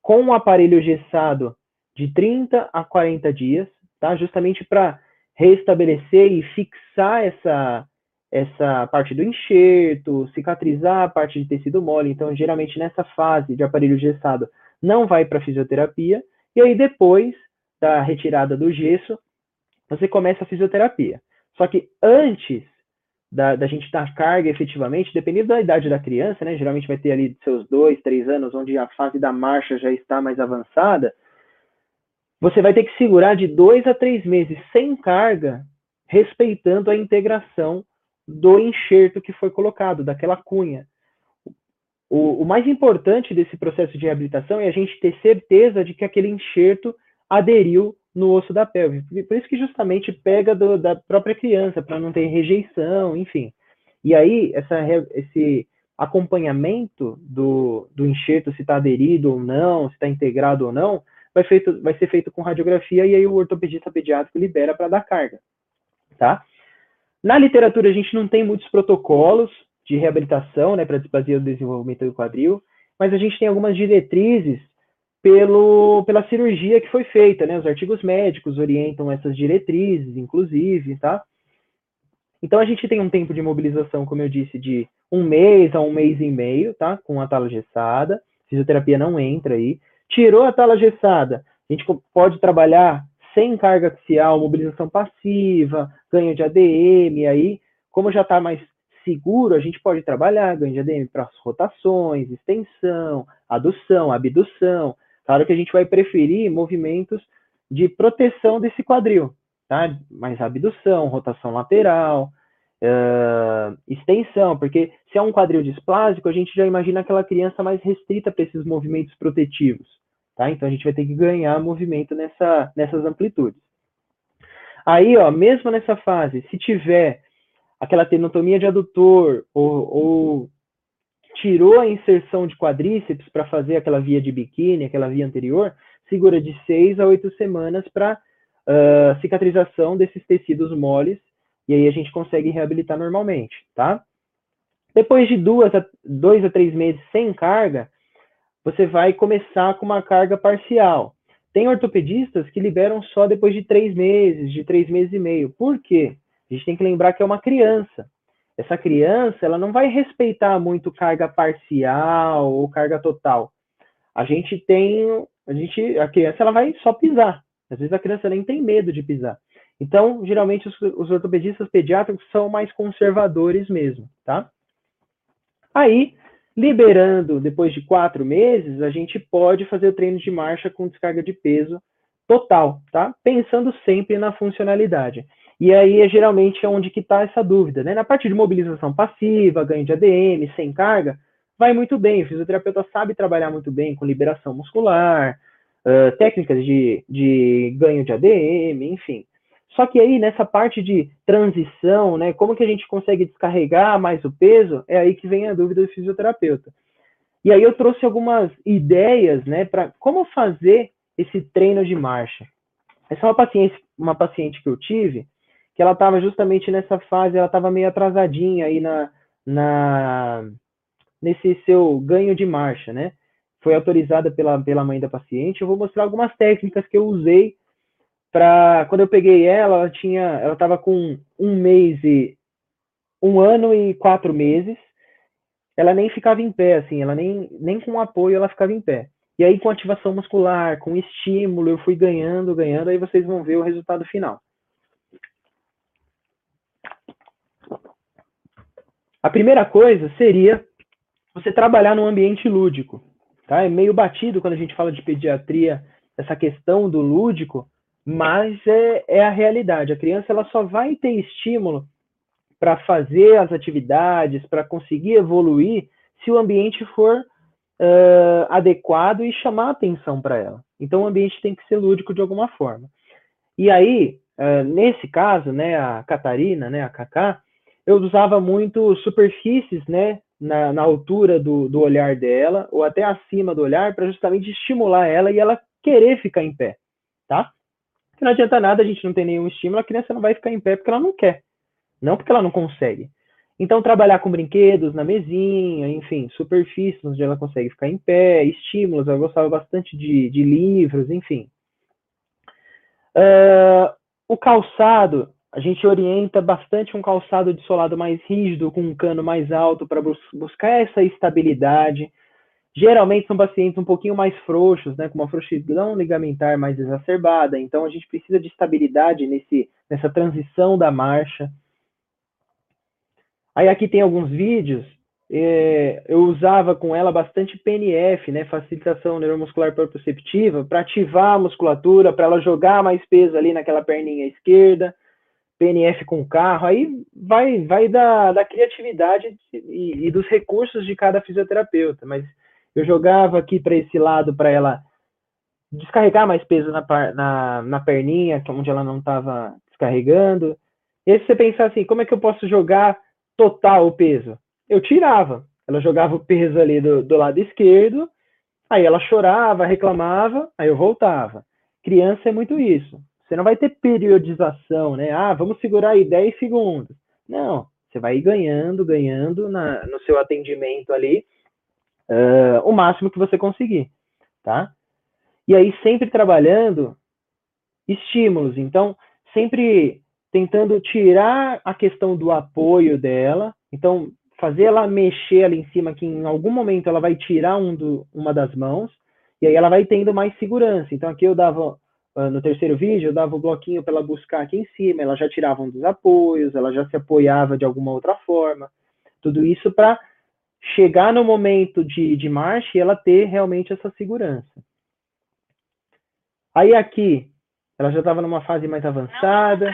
C: com um aparelho gessado de 30 a 40 dias, tá? Justamente para restabelecer e fixar essa, essa parte do enxerto, cicatrizar a parte de tecido mole. Então, geralmente, nessa fase de aparelho gessado, não vai para fisioterapia. E aí, depois da retirada do gesso, você começa a fisioterapia. Só que antes da, da gente dar carga efetivamente, dependendo da idade da criança, né? Geralmente vai ter ali seus dois, três anos, onde a fase da marcha já está mais avançada. Você vai ter que segurar de dois a três meses sem carga, respeitando a integração do enxerto que foi colocado, daquela cunha. O, o, mais importante desse processo de reabilitação é a gente ter certeza de que aquele enxerto aderiu no osso da pelve. Por isso que justamente pega do, da própria criança, para não ter rejeição, enfim. E aí, essa, esse acompanhamento do, do enxerto, se está aderido ou não, se está integrado ou não, vai, feito, vai ser feito com radiografia e aí o ortopedista pediátrico libera para dar carga, tá? Na literatura, a gente não tem muitos protocolos de reabilitação, né, para displasia do desenvolvimento do quadril, mas a gente tem algumas diretrizes pelo, pela cirurgia que foi feita, né? Os artigos médicos orientam essas diretrizes, inclusive, tá? Então a gente tem um tempo de mobilização, como eu disse, de um mês a um mês e meio, tá? Com a tala gessada, fisioterapia não entra aí. Tirou a tala gessada, a gente pode trabalhar sem carga axial, mobilização passiva, ganho de ADM aí, como já está mais seguro, a gente pode trabalhar ganho de ADM para rotações, extensão, adução, abdução. Claro que a gente vai preferir movimentos de proteção desse quadril, tá? Mais abdução, rotação lateral, uh, extensão, porque se é um quadril displásico, a gente já imagina aquela criança mais restrita para esses movimentos protetivos, tá? Então a gente vai ter que ganhar movimento nessa, nessas amplitudes. Aí, ó, mesmo nessa fase, se tiver aquela tenotomia de adutor ou, ou tirou a inserção de quadríceps para fazer aquela via de biquíni, aquela via anterior, segura de seis a oito semanas para uh, cicatrização desses tecidos moles e aí a gente consegue reabilitar normalmente, tá? Depois de duas a, dois a três meses sem carga, você vai começar com uma carga parcial. Tem ortopedistas que liberam só depois de três meses, de três meses e meio. Por quê? A gente tem que lembrar que é uma criança. Essa criança, ela não vai respeitar muito carga parcial ou carga total. A gente tem, a gente, a criança, ela vai só pisar. Às vezes a criança nem tem medo de pisar. Então, geralmente os, os ortopedistas pediátricos são mais conservadores mesmo, tá? Aí, liberando depois de quatro meses, a gente pode fazer o treino de marcha com descarga de peso total, tá? Pensando sempre na funcionalidade. E aí é geralmente onde que está essa dúvida, né? Na parte de mobilização passiva, ganho de ADM, sem carga, vai muito bem. O fisioterapeuta sabe trabalhar muito bem com liberação muscular, uh, técnicas de, de ganho de ADM, enfim. Só que aí, nessa parte de transição, né, como que a gente consegue descarregar mais o peso, é aí que vem a dúvida do fisioterapeuta. E aí eu trouxe algumas ideias, né, para como fazer esse treino de marcha. Essa é uma paciente, uma paciente que eu tive, que ela estava justamente nessa fase, ela estava meio atrasadinha aí na, na, nesse seu ganho de marcha, né? Foi autorizada pela, pela mãe da paciente. Eu vou mostrar algumas técnicas que eu usei para quando eu peguei ela, ela tinha, ela estava com um mês e um ano e quatro meses. Ela nem ficava em pé, assim, ela nem nem com apoio ela ficava em pé. E aí com ativação muscular, com estímulo, eu fui ganhando, ganhando, aí vocês vão ver o resultado final. A primeira coisa seria você trabalhar num ambiente lúdico, tá? É meio batido quando a gente fala de pediatria essa questão do lúdico, mas é, é a realidade. A criança ela só vai ter estímulo para fazer as atividades, para conseguir evoluir, se o ambiente for uh, adequado e chamar atenção para ela. Então, o ambiente tem que ser lúdico de alguma forma. E aí, uh, nesse caso, né, a Catarina, né, a Kaká, eu usava muito superfícies, né, na, na altura do, do olhar dela, ou até acima do olhar, para justamente estimular ela e ela querer ficar em pé, tá? Porque não adianta nada, a gente não tem nenhum estímulo, a criança não vai ficar em pé porque ela não quer, não porque ela não consegue. Então, trabalhar com brinquedos na mesinha, enfim, superfícies onde ela consegue ficar em pé, estímulos, eu gostava bastante de, de livros, enfim. Uh, o calçado, a gente orienta bastante um calçado de solado mais rígido, com um cano mais alto, para bus buscar essa estabilidade. Geralmente são pacientes um pouquinho mais frouxos, né, com uma frouxidão ligamentar mais exacerbada, então a gente precisa de estabilidade nesse, nessa transição da marcha. Aí aqui tem alguns vídeos, é, eu usava com ela bastante PNF, né, facilitação neuromuscular proprioceptiva, para ativar a musculatura, para ela jogar mais peso ali naquela perninha esquerda, PNF com carro, aí vai, vai da, da criatividade e, e dos recursos de cada fisioterapeuta, mas eu jogava aqui para esse lado para ela descarregar mais peso na, na, na perninha, é onde ela não estava descarregando. E aí você pensar assim, como é que eu posso jogar total o peso? Eu tirava. Ela jogava o peso ali do, do lado esquerdo, aí ela chorava, reclamava, aí eu voltava. Criança é muito isso. Você não vai ter periodização, né? Ah, vamos segurar aí 10 segundos. Não, você vai ir ganhando, ganhando na, no seu atendimento ali, uh, o máximo que você conseguir, tá? E aí sempre trabalhando estímulos, então sempre tentando tirar a questão do apoio dela, então fazer ela mexer ali em cima, que em algum momento ela vai tirar um do, uma das mãos, e aí ela vai tendo mais segurança. Então aqui eu dava no terceiro vídeo, eu dava o bloquinho para ela buscar aqui em cima, ela já tirava um dos apoios, ela já se apoiava de alguma outra forma. Tudo isso para chegar no momento de, de marcha e ela ter realmente essa segurança. Aí aqui, ela já estava numa fase mais avançada.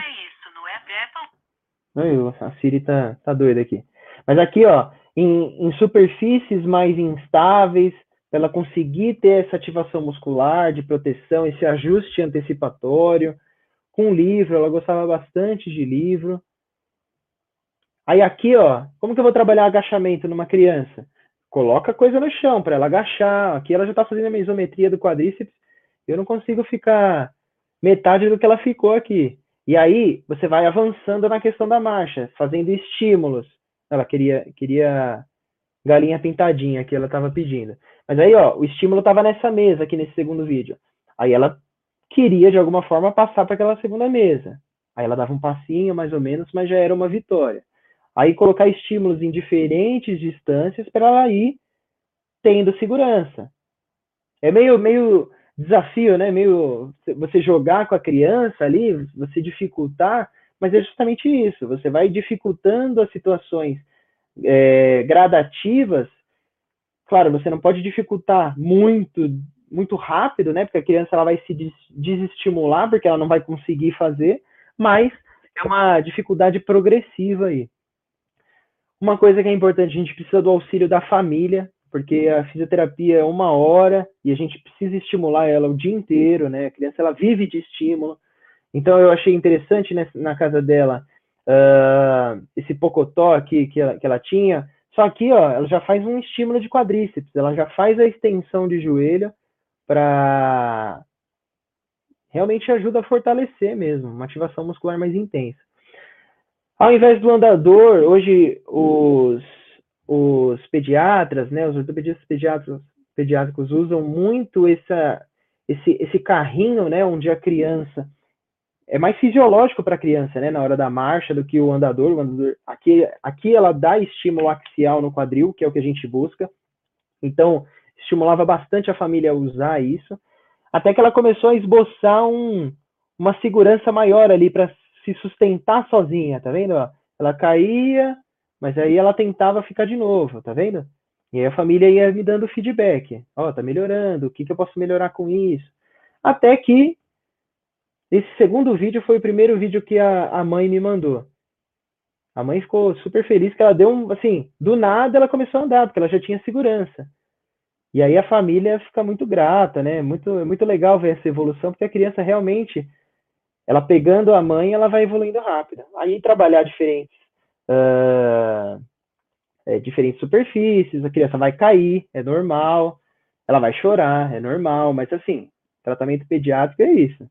C: Não, isso, é a Siri tá, tá doida aqui. Mas aqui, ó, em, em superfícies mais instáveis, ela conseguir ter essa ativação muscular de proteção, esse ajuste antecipatório. Com livro, ela gostava bastante de livro. Aí aqui, ó, como que eu vou trabalhar agachamento numa criança? Coloca coisa no chão para ela agachar. Aqui ela já está fazendo a isometria do quadríceps. Eu não consigo ficar metade do que ela ficou aqui. E aí você vai avançando na questão da marcha, fazendo estímulos. Ela queria queria galinha pintadinha que ela estava pedindo. Mas aí, ó, o estímulo estava nessa mesa aqui nesse segundo vídeo. Aí ela queria de alguma forma passar para aquela segunda mesa. Aí ela dava um passinho mais ou menos, mas já era uma vitória. Aí colocar estímulos em diferentes distâncias para ela ir tendo segurança. É meio meio desafio, né? Meio você jogar com a criança ali, você dificultar, mas é justamente isso. Você vai dificultando as situações é, gradativas. Claro, você não pode dificultar muito, muito rápido, né? Porque a criança ela vai se desestimular porque ela não vai conseguir fazer, mas é uma dificuldade progressiva aí. Uma coisa que é importante, a gente precisa do auxílio da família, porque a fisioterapia é uma hora e a gente precisa estimular ela o dia inteiro, né? A criança ela vive de estímulo. Então eu achei interessante né, na casa dela uh, esse pocotó aqui que ela, que ela tinha. Só aqui, ó, ela já faz um estímulo de quadríceps, ela já faz a extensão de joelho para realmente ajuda a fortalecer mesmo, uma ativação muscular mais intensa. Ao invés do andador, hoje os os pediatras, né, os ortopedistas pediátricos, pediátricos usam muito essa, esse, esse carrinho, né, onde a criança é mais fisiológico para a criança, né, na hora da marcha do que o andador. O andador aqui, aqui ela dá estímulo axial no quadril, que é o que a gente busca. Então, estimulava bastante a família a usar isso, até que ela começou a esboçar um, uma segurança maior ali para se sustentar sozinha, tá vendo? Ela caía, mas aí ela tentava ficar de novo, tá vendo? E aí a família ia me dando feedback. Ó, oh, tá melhorando, o que, que eu posso melhorar com isso? Até que esse segundo vídeo foi o primeiro vídeo que a, a mãe me mandou. A mãe ficou super feliz que ela deu um, assim, do nada ela começou a andar, porque ela já tinha segurança. E aí a família fica muito grata, né? Muito, muito legal ver essa evolução, porque a criança realmente, ela pegando a mãe, ela vai evoluindo rápido. Aí trabalhar diferentes uh, é, diferentes superfícies, a criança vai cair, é normal, ela vai chorar, é normal, mas assim, tratamento pediátrico é isso.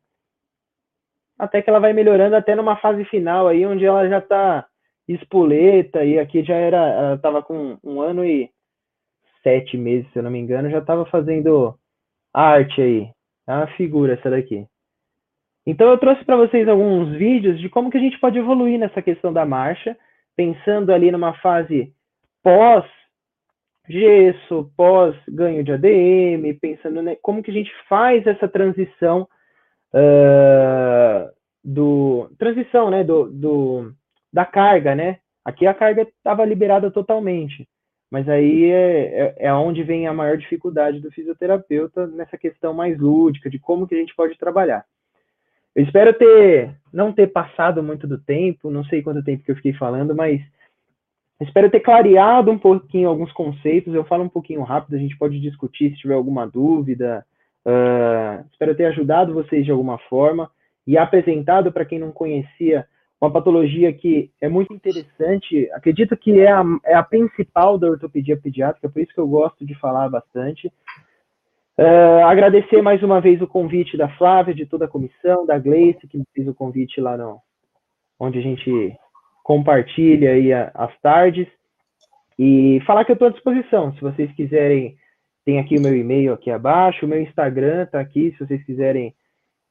C: Até que ela vai melhorando até numa fase final aí, onde ela já está espoleta, e aqui já era, ela estava com um ano e sete meses, se eu não me engano, já estava fazendo arte aí, é uma figura essa daqui. Então eu trouxe para vocês alguns vídeos de como que a gente pode evoluir nessa questão da marcha, pensando ali numa fase pós gesso, pós ganho de ADM, pensando né, como que a gente faz essa transição uh, do transição, né, do, do, da carga, né? Aqui a carga estava liberada totalmente, mas aí é, é, é onde vem a maior dificuldade do fisioterapeuta nessa questão mais lúdica de como que a gente pode trabalhar. Eu espero ter não ter passado muito do tempo, não sei quanto tempo que eu fiquei falando, mas espero ter clareado um pouquinho alguns conceitos. Eu falo um pouquinho rápido, a gente pode discutir se tiver alguma dúvida. Uh, espero ter ajudado vocês de alguma forma e apresentado para quem não conhecia uma patologia que é muito interessante. Acredito que é a, é a principal da ortopedia pediátrica, por isso que eu gosto de falar bastante. Uh, agradecer mais uma vez o convite da Flávia, de toda a comissão, da Gleice, que me fez o convite lá no, onde a gente compartilha aí a, as tardes. E falar que eu estou à disposição. Se vocês quiserem, tem aqui o meu e-mail aqui abaixo, o meu Instagram está aqui, se vocês quiserem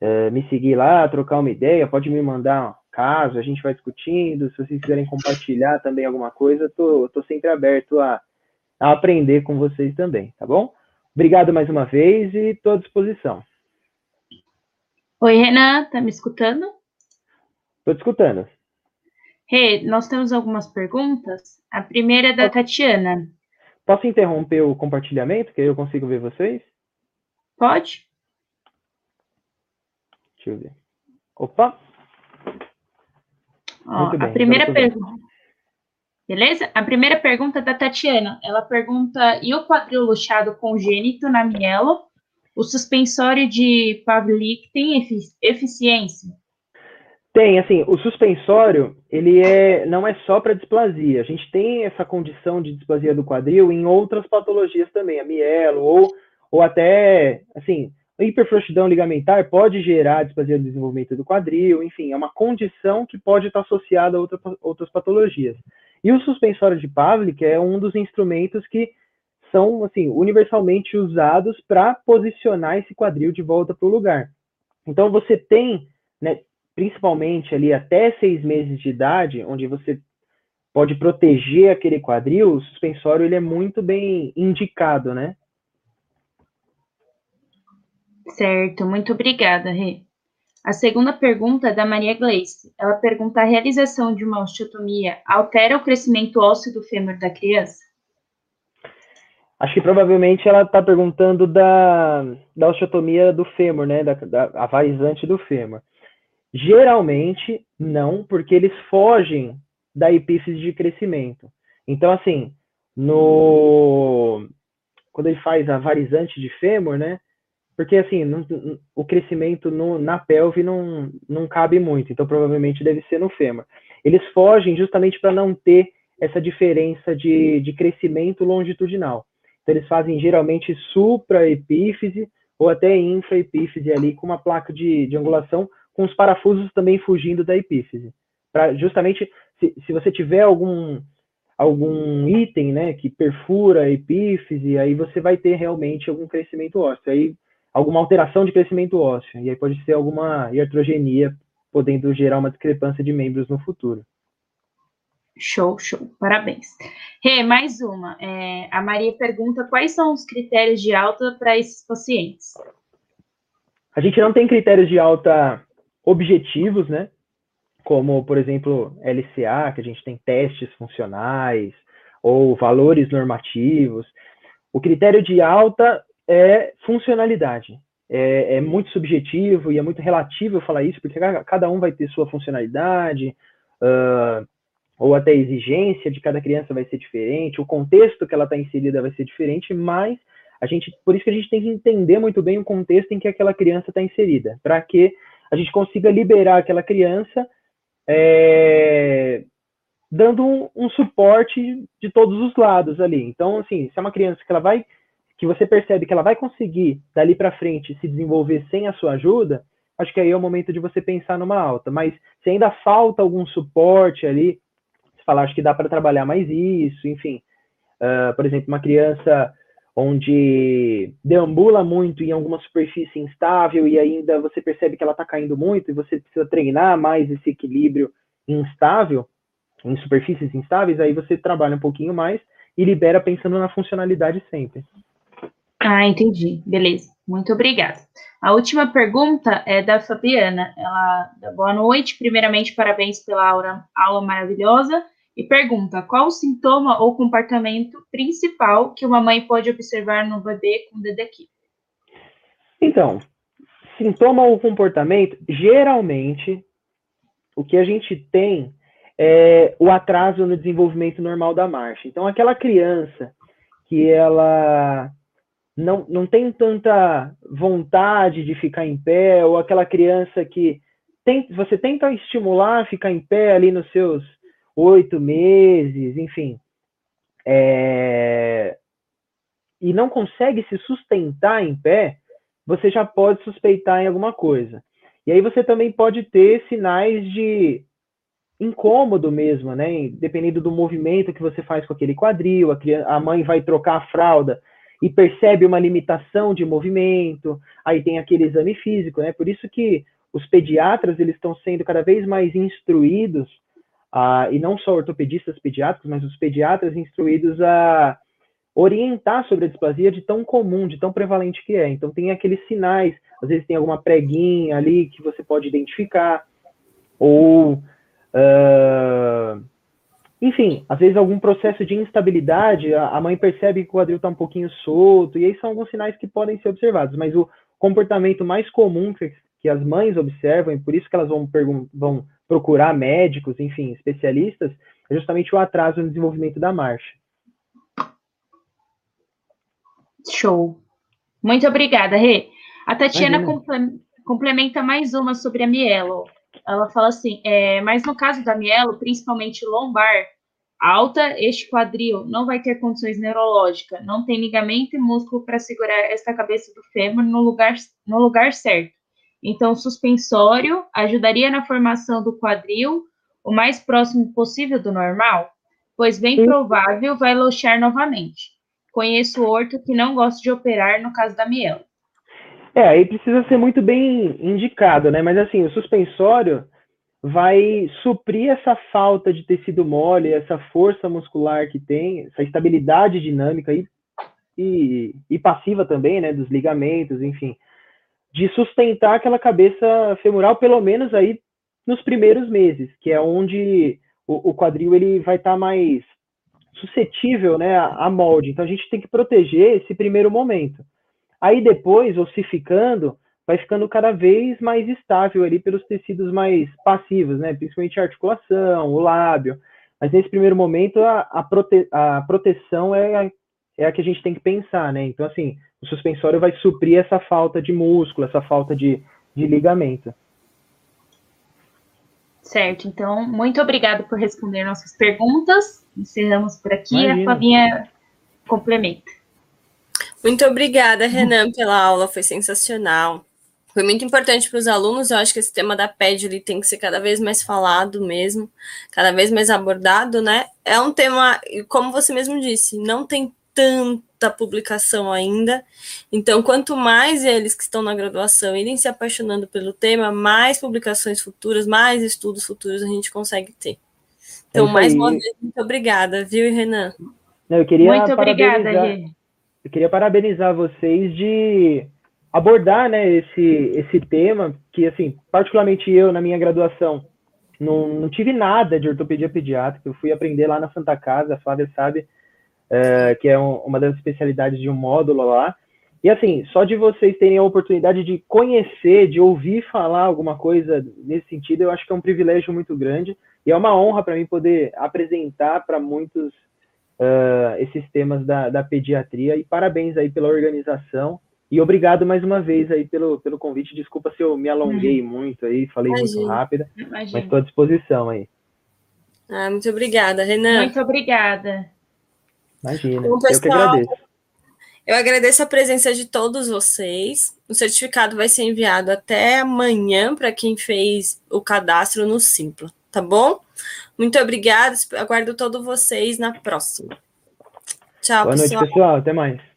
C: uh, me seguir lá, trocar uma ideia, pode me mandar um caso, a gente vai discutindo. Se vocês quiserem compartilhar também alguma coisa, estou sempre aberto a, a aprender com vocês também, tá bom? Obrigado mais uma vez e estou à disposição.
A: Oi, Renan, tá me escutando?
C: Estou te escutando.
D: Rê, nós temos algumas perguntas. A primeira é da Tatiana.
C: Posso interromper o compartilhamento, que aí eu consigo ver vocês?
D: Pode?
C: Deixa eu ver. Opa!
D: Ó, bem, a primeira pergunta. Beleza? A primeira pergunta é da Tatiana. Ela pergunta: e o quadril luxado congênito na mielo? O suspensório de Pavlik tem eficiência?
C: Tem, assim, o suspensório, ele é, não é só para displasia. A gente tem essa condição de displasia do quadril em outras patologias também, a mielo, ou, ou até, assim, a hiperfrouxidão ligamentar pode gerar displasia do desenvolvimento do quadril, enfim, é uma condição que pode estar associada a outra, outras patologias. E o suspensório de Pavlik é um dos instrumentos que são assim universalmente usados para posicionar esse quadril de volta para o lugar. Então você tem, né, principalmente ali até seis meses de idade, onde você pode proteger aquele quadril, o suspensório ele é muito bem indicado, né?
D: Certo, muito obrigada, Rê. A segunda pergunta é da Maria Gleice. Ela pergunta: a realização de uma osteotomia altera o crescimento ósseo do fêmur da criança?
C: Acho que provavelmente ela está perguntando da, da osteotomia do fêmur, né? Da, da avarizante do fêmur. Geralmente, não, porque eles fogem da epífise de crescimento. Então, assim, no quando ele faz a varizante de fêmur, né? Porque, assim, o crescimento no, na pelve não, não cabe muito, então provavelmente deve ser no fêmur. Eles fogem justamente para não ter essa diferença de, de crescimento longitudinal. Então, eles fazem geralmente supra-epífise ou até infra-epífise ali, com uma placa de, de angulação, com os parafusos também fugindo da epífise. Para justamente, se, se você tiver algum, algum item né, que perfura a epífise, aí você vai ter realmente algum crescimento ósseo. Aí alguma alteração de crescimento ósseo. E aí pode ser alguma iatrogenia, podendo gerar uma discrepância de membros no futuro.
D: Show, show. Parabéns. Rê, mais uma. É, a Maria pergunta quais são os critérios de alta para esses pacientes?
C: A gente não tem critérios de alta objetivos, né? Como, por exemplo, LCA, que a gente tem testes funcionais, ou valores normativos. O critério de alta é funcionalidade. É, é, muito subjetivo e é muito relativo falar isso, porque cada um vai ter sua funcionalidade, uh, ou até a exigência de cada criança vai ser diferente, o contexto que ela está inserida vai ser diferente, mas a gente, por isso que a gente tem que entender muito bem o contexto em que aquela criança está inserida, para que a gente consiga liberar aquela criança é, dando um, um, suporte de todos os lados ali. Então, assim, se é uma criança que ela vai que você percebe que ela vai conseguir dali para frente se desenvolver sem a sua ajuda, acho que aí é o momento de você pensar numa alta. Mas se ainda falta algum suporte ali, você falar, acho que dá para trabalhar mais isso, enfim. Uh, por exemplo, uma criança onde deambula muito em alguma superfície instável e ainda você percebe que ela está caindo muito e você precisa treinar mais esse equilíbrio instável, em superfícies instáveis, aí você trabalha um pouquinho mais e libera pensando na funcionalidade sempre.
D: Ah, entendi. Beleza. Muito obrigada. A última pergunta é da Fabiana. Ela boa noite. Primeiramente, parabéns pela aula, aula maravilhosa. E pergunta: qual o sintoma ou comportamento principal que uma mãe pode observar no bebê com DDQ?
C: Então, sintoma ou comportamento, geralmente, o que a gente tem é o atraso no desenvolvimento normal da marcha. Então, aquela criança que ela não, não tem tanta vontade de ficar em pé, ou aquela criança que tem, você tenta estimular a ficar em pé ali nos seus oito meses, enfim, é, e não consegue se sustentar em pé, você já pode suspeitar em alguma coisa. E aí você também pode ter sinais de incômodo mesmo, né? Dependendo do movimento que você faz com aquele quadril, a, criança, a mãe vai trocar a fralda, e percebe uma limitação de movimento, aí tem aquele exame físico, né? Por isso que os pediatras eles estão sendo cada vez mais instruídos, uh, e não só ortopedistas pediátricos, mas os pediatras instruídos a orientar sobre a displasia de tão comum, de tão prevalente que é. Então tem aqueles sinais, às vezes tem alguma preguinha ali que você pode identificar, ou Uh, enfim, às vezes algum processo de instabilidade, a, mãe percebe que o quadril está um pouquinho solto, e aí são alguns sinais que podem ser observados, mas o comportamento mais comum que, que as mães observam, e por isso que elas vão, vão procurar médicos, enfim, especialistas, é justamente o atraso no desenvolvimento da marcha.
D: Show. Muito obrigada, Rê. A Tatiana complementa mais uma sobre a mielo. Ela fala assim, é, mas no caso da mielo, principalmente lombar, alta, este quadril não vai ter condições neurológicas, não tem ligamento e músculo para segurar essa cabeça do fêmur no lugar, no lugar certo. Então, suspensório ajudaria na formação do quadril o mais próximo possível do normal, pois bem provável vai lochar novamente. Conheço orto que não gosta de operar no caso da mielo.
C: É, aí precisa ser muito bem indicado, né? Mas assim, o suspensório vai suprir essa falta de tecido mole, essa força muscular que tem, essa estabilidade dinâmica e, e, e passiva também, né? Dos ligamentos, enfim, de sustentar aquela cabeça femoral, pelo menos aí nos primeiros meses, que é onde o, o quadril ele vai estar tá mais suscetível, né, a, molde. Então a gente tem que proteger esse primeiro momento. Aí depois, ossificando, vai ficando cada vez mais estável ali pelos tecidos mais passivos, né? Principalmente a articulação, o lábio. Mas nesse primeiro momento, a, a, prote, a proteção é é a que a gente tem que pensar, né? Então, assim, o suspensório vai suprir essa falta de músculo, essa falta de, de ligamento.
D: Certo, então, muito obrigado por responder nossas perguntas. Encerramos por aqui. Imagina. A Flavinha complementa.
B: Muito obrigada, Renan, pela aula, foi sensacional. Foi muito importante para os alunos, eu acho que esse tema da PED ele tem que ser cada vez mais falado mesmo, cada vez mais abordado, né? É um tema, como você mesmo disse, não tem tanta publicação ainda. Então, quanto mais eles que estão na graduação irem se apaixonando pelo tema, mais publicações futuras, mais estudos futuros a gente consegue ter. Então, é mais uma vez, muito obrigada, viu, Renan?
C: Não, eu queria muito obrigada, Rê eu queria parabenizar vocês de abordar né, esse, esse tema, que, assim, particularmente eu, na minha graduação, não, não tive nada de ortopedia pediátrica, eu fui aprender lá na Santa Casa, a Flávia sabe, é, que é um, uma das especialidades de um módulo lá, e assim, só de vocês terem a oportunidade de conhecer, de ouvir falar alguma coisa nesse sentido, eu acho que é um privilégio muito grande, e é uma honra para mim poder apresentar para muitos uh, esses temas da, da pediatria. E parabéns aí pela organização. E obrigado mais uma vez aí pelo, pelo convite. Desculpa se eu me alonguei uhum. muito aí, falei Imagina. muito rápido, Imagina. mas estou à disposição aí.
B: Ah, muito obrigada, Renan.
D: Muito obrigada.
C: Imagina, Bom, pessoal, eu que agradeço.
B: Eu agradeço a presença de todos vocês. O certificado vai ser enviado até amanhã para quem fez o cadastro no Simpla, tá bom? Muito obrigada. Aguardo todos vocês na próxima. Tchau,
C: Boa pessoal. noite, pessoal. Até mais.